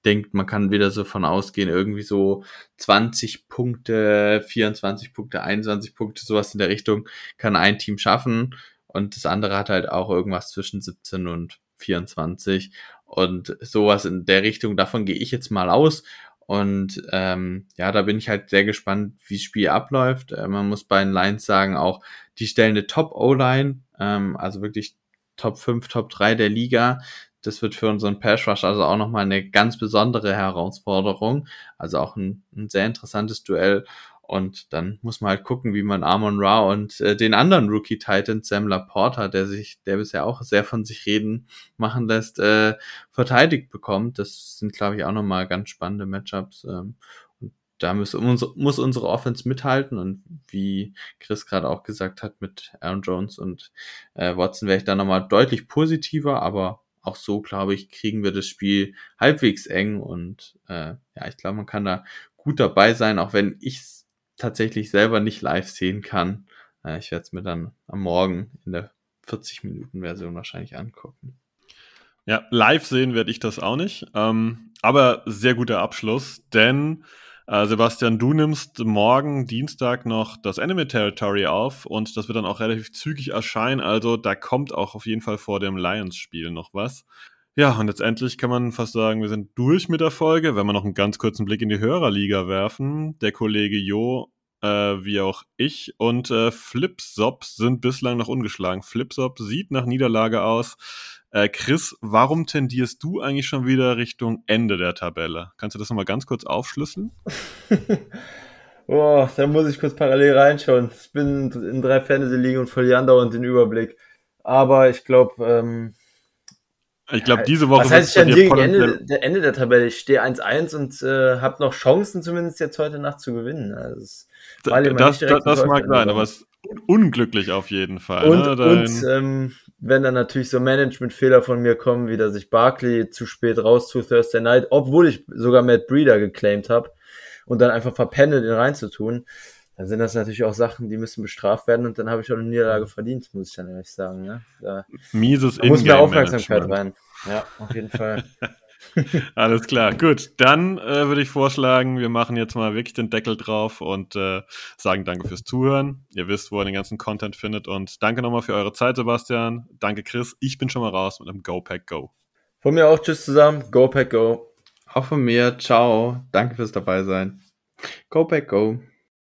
Denke, man kann wieder so von ausgehen, irgendwie so 20 Punkte, 24 Punkte, 21 Punkte, sowas in der Richtung kann ein Team schaffen. Und das andere hat halt auch irgendwas zwischen 17 und 24. Und sowas in der Richtung, davon gehe ich jetzt mal aus. Und ähm, ja, da bin ich halt sehr gespannt, wie das Spiel abläuft. Äh, man muss bei den Lions sagen, auch die stellen eine Top-O-Line, ähm, also wirklich Top 5, Top 3 der Liga. Das wird für unseren Pass Rush also auch nochmal eine ganz besondere Herausforderung. Also auch ein, ein sehr interessantes Duell. Und dann muss man halt gucken, wie man Amon Ra und äh, den anderen Rookie Titan, Sam Laporta, der sich, der bisher auch sehr von sich reden machen lässt, äh, verteidigt bekommt. Das sind, glaube ich, auch nochmal ganz spannende Matchups. Ähm, und da muss, muss unsere Offense mithalten. Und wie Chris gerade auch gesagt hat, mit Aaron Jones und äh, Watson wäre ich da nochmal deutlich positiver, aber auch so, glaube ich, kriegen wir das Spiel halbwegs eng und äh, ja, ich glaube, man kann da gut dabei sein, auch wenn ich tatsächlich selber nicht live sehen kann. Äh, ich werde es mir dann am Morgen in der 40-Minuten-Version wahrscheinlich angucken. Ja, live sehen werde ich das auch nicht. Ähm, aber sehr guter Abschluss, denn äh, Sebastian, du nimmst morgen Dienstag noch das Enemy Territory auf und das wird dann auch relativ zügig erscheinen. Also da kommt auch auf jeden Fall vor dem Lions-Spiel noch was. Ja, und letztendlich kann man fast sagen, wir sind durch mit der Folge. Wenn wir noch einen ganz kurzen Blick in die Hörerliga werfen, der Kollege Jo, äh, wie auch ich und äh, Flipsop sind bislang noch ungeschlagen. Flipsop sieht nach Niederlage aus. Äh, Chris, warum tendierst du eigentlich schon wieder Richtung Ende der Tabelle? Kannst du das nochmal ganz kurz aufschlüsseln? (laughs) Boah, da muss ich kurz parallel reinschauen. Ich bin in drei Fantasy-Ligen und verliere andauernd den Überblick. Aber ich glaube, ähm, ich glaube, diese Woche. Was heißt, ich tendiere gegen Ende, der Ende der Tabelle. Ich stehe 1-1 und äh, habe noch Chancen, zumindest jetzt heute Nacht zu gewinnen. Also, das das, das, das mag sein, aber es ist unglücklich auf jeden Fall. Und, ne? und ähm, wenn dann natürlich so Management-Fehler von mir kommen, wie dass ich Barkley zu spät raus zu Thursday Night, obwohl ich sogar Matt Breeder geclaimed habe und dann einfach verpenne, den reinzutun, dann sind das natürlich auch Sachen, die müssen bestraft werden und dann habe ich auch eine Niederlage verdient, muss ich dann ehrlich sagen. Ne? Da, Mieses da muss mehr Aufmerksamkeit rein. Ja, auf jeden Fall. (laughs) (laughs) Alles klar, gut. Dann äh, würde ich vorschlagen, wir machen jetzt mal wirklich den Deckel drauf und äh, sagen danke fürs Zuhören. Ihr wisst, wo ihr den ganzen Content findet und danke nochmal für eure Zeit, Sebastian. Danke, Chris. Ich bin schon mal raus mit einem Go Pack Go. Von mir auch Tschüss zusammen. Go Pack Go. Auch von mir. Ciao. Danke fürs dabei sein. Go Pack Go.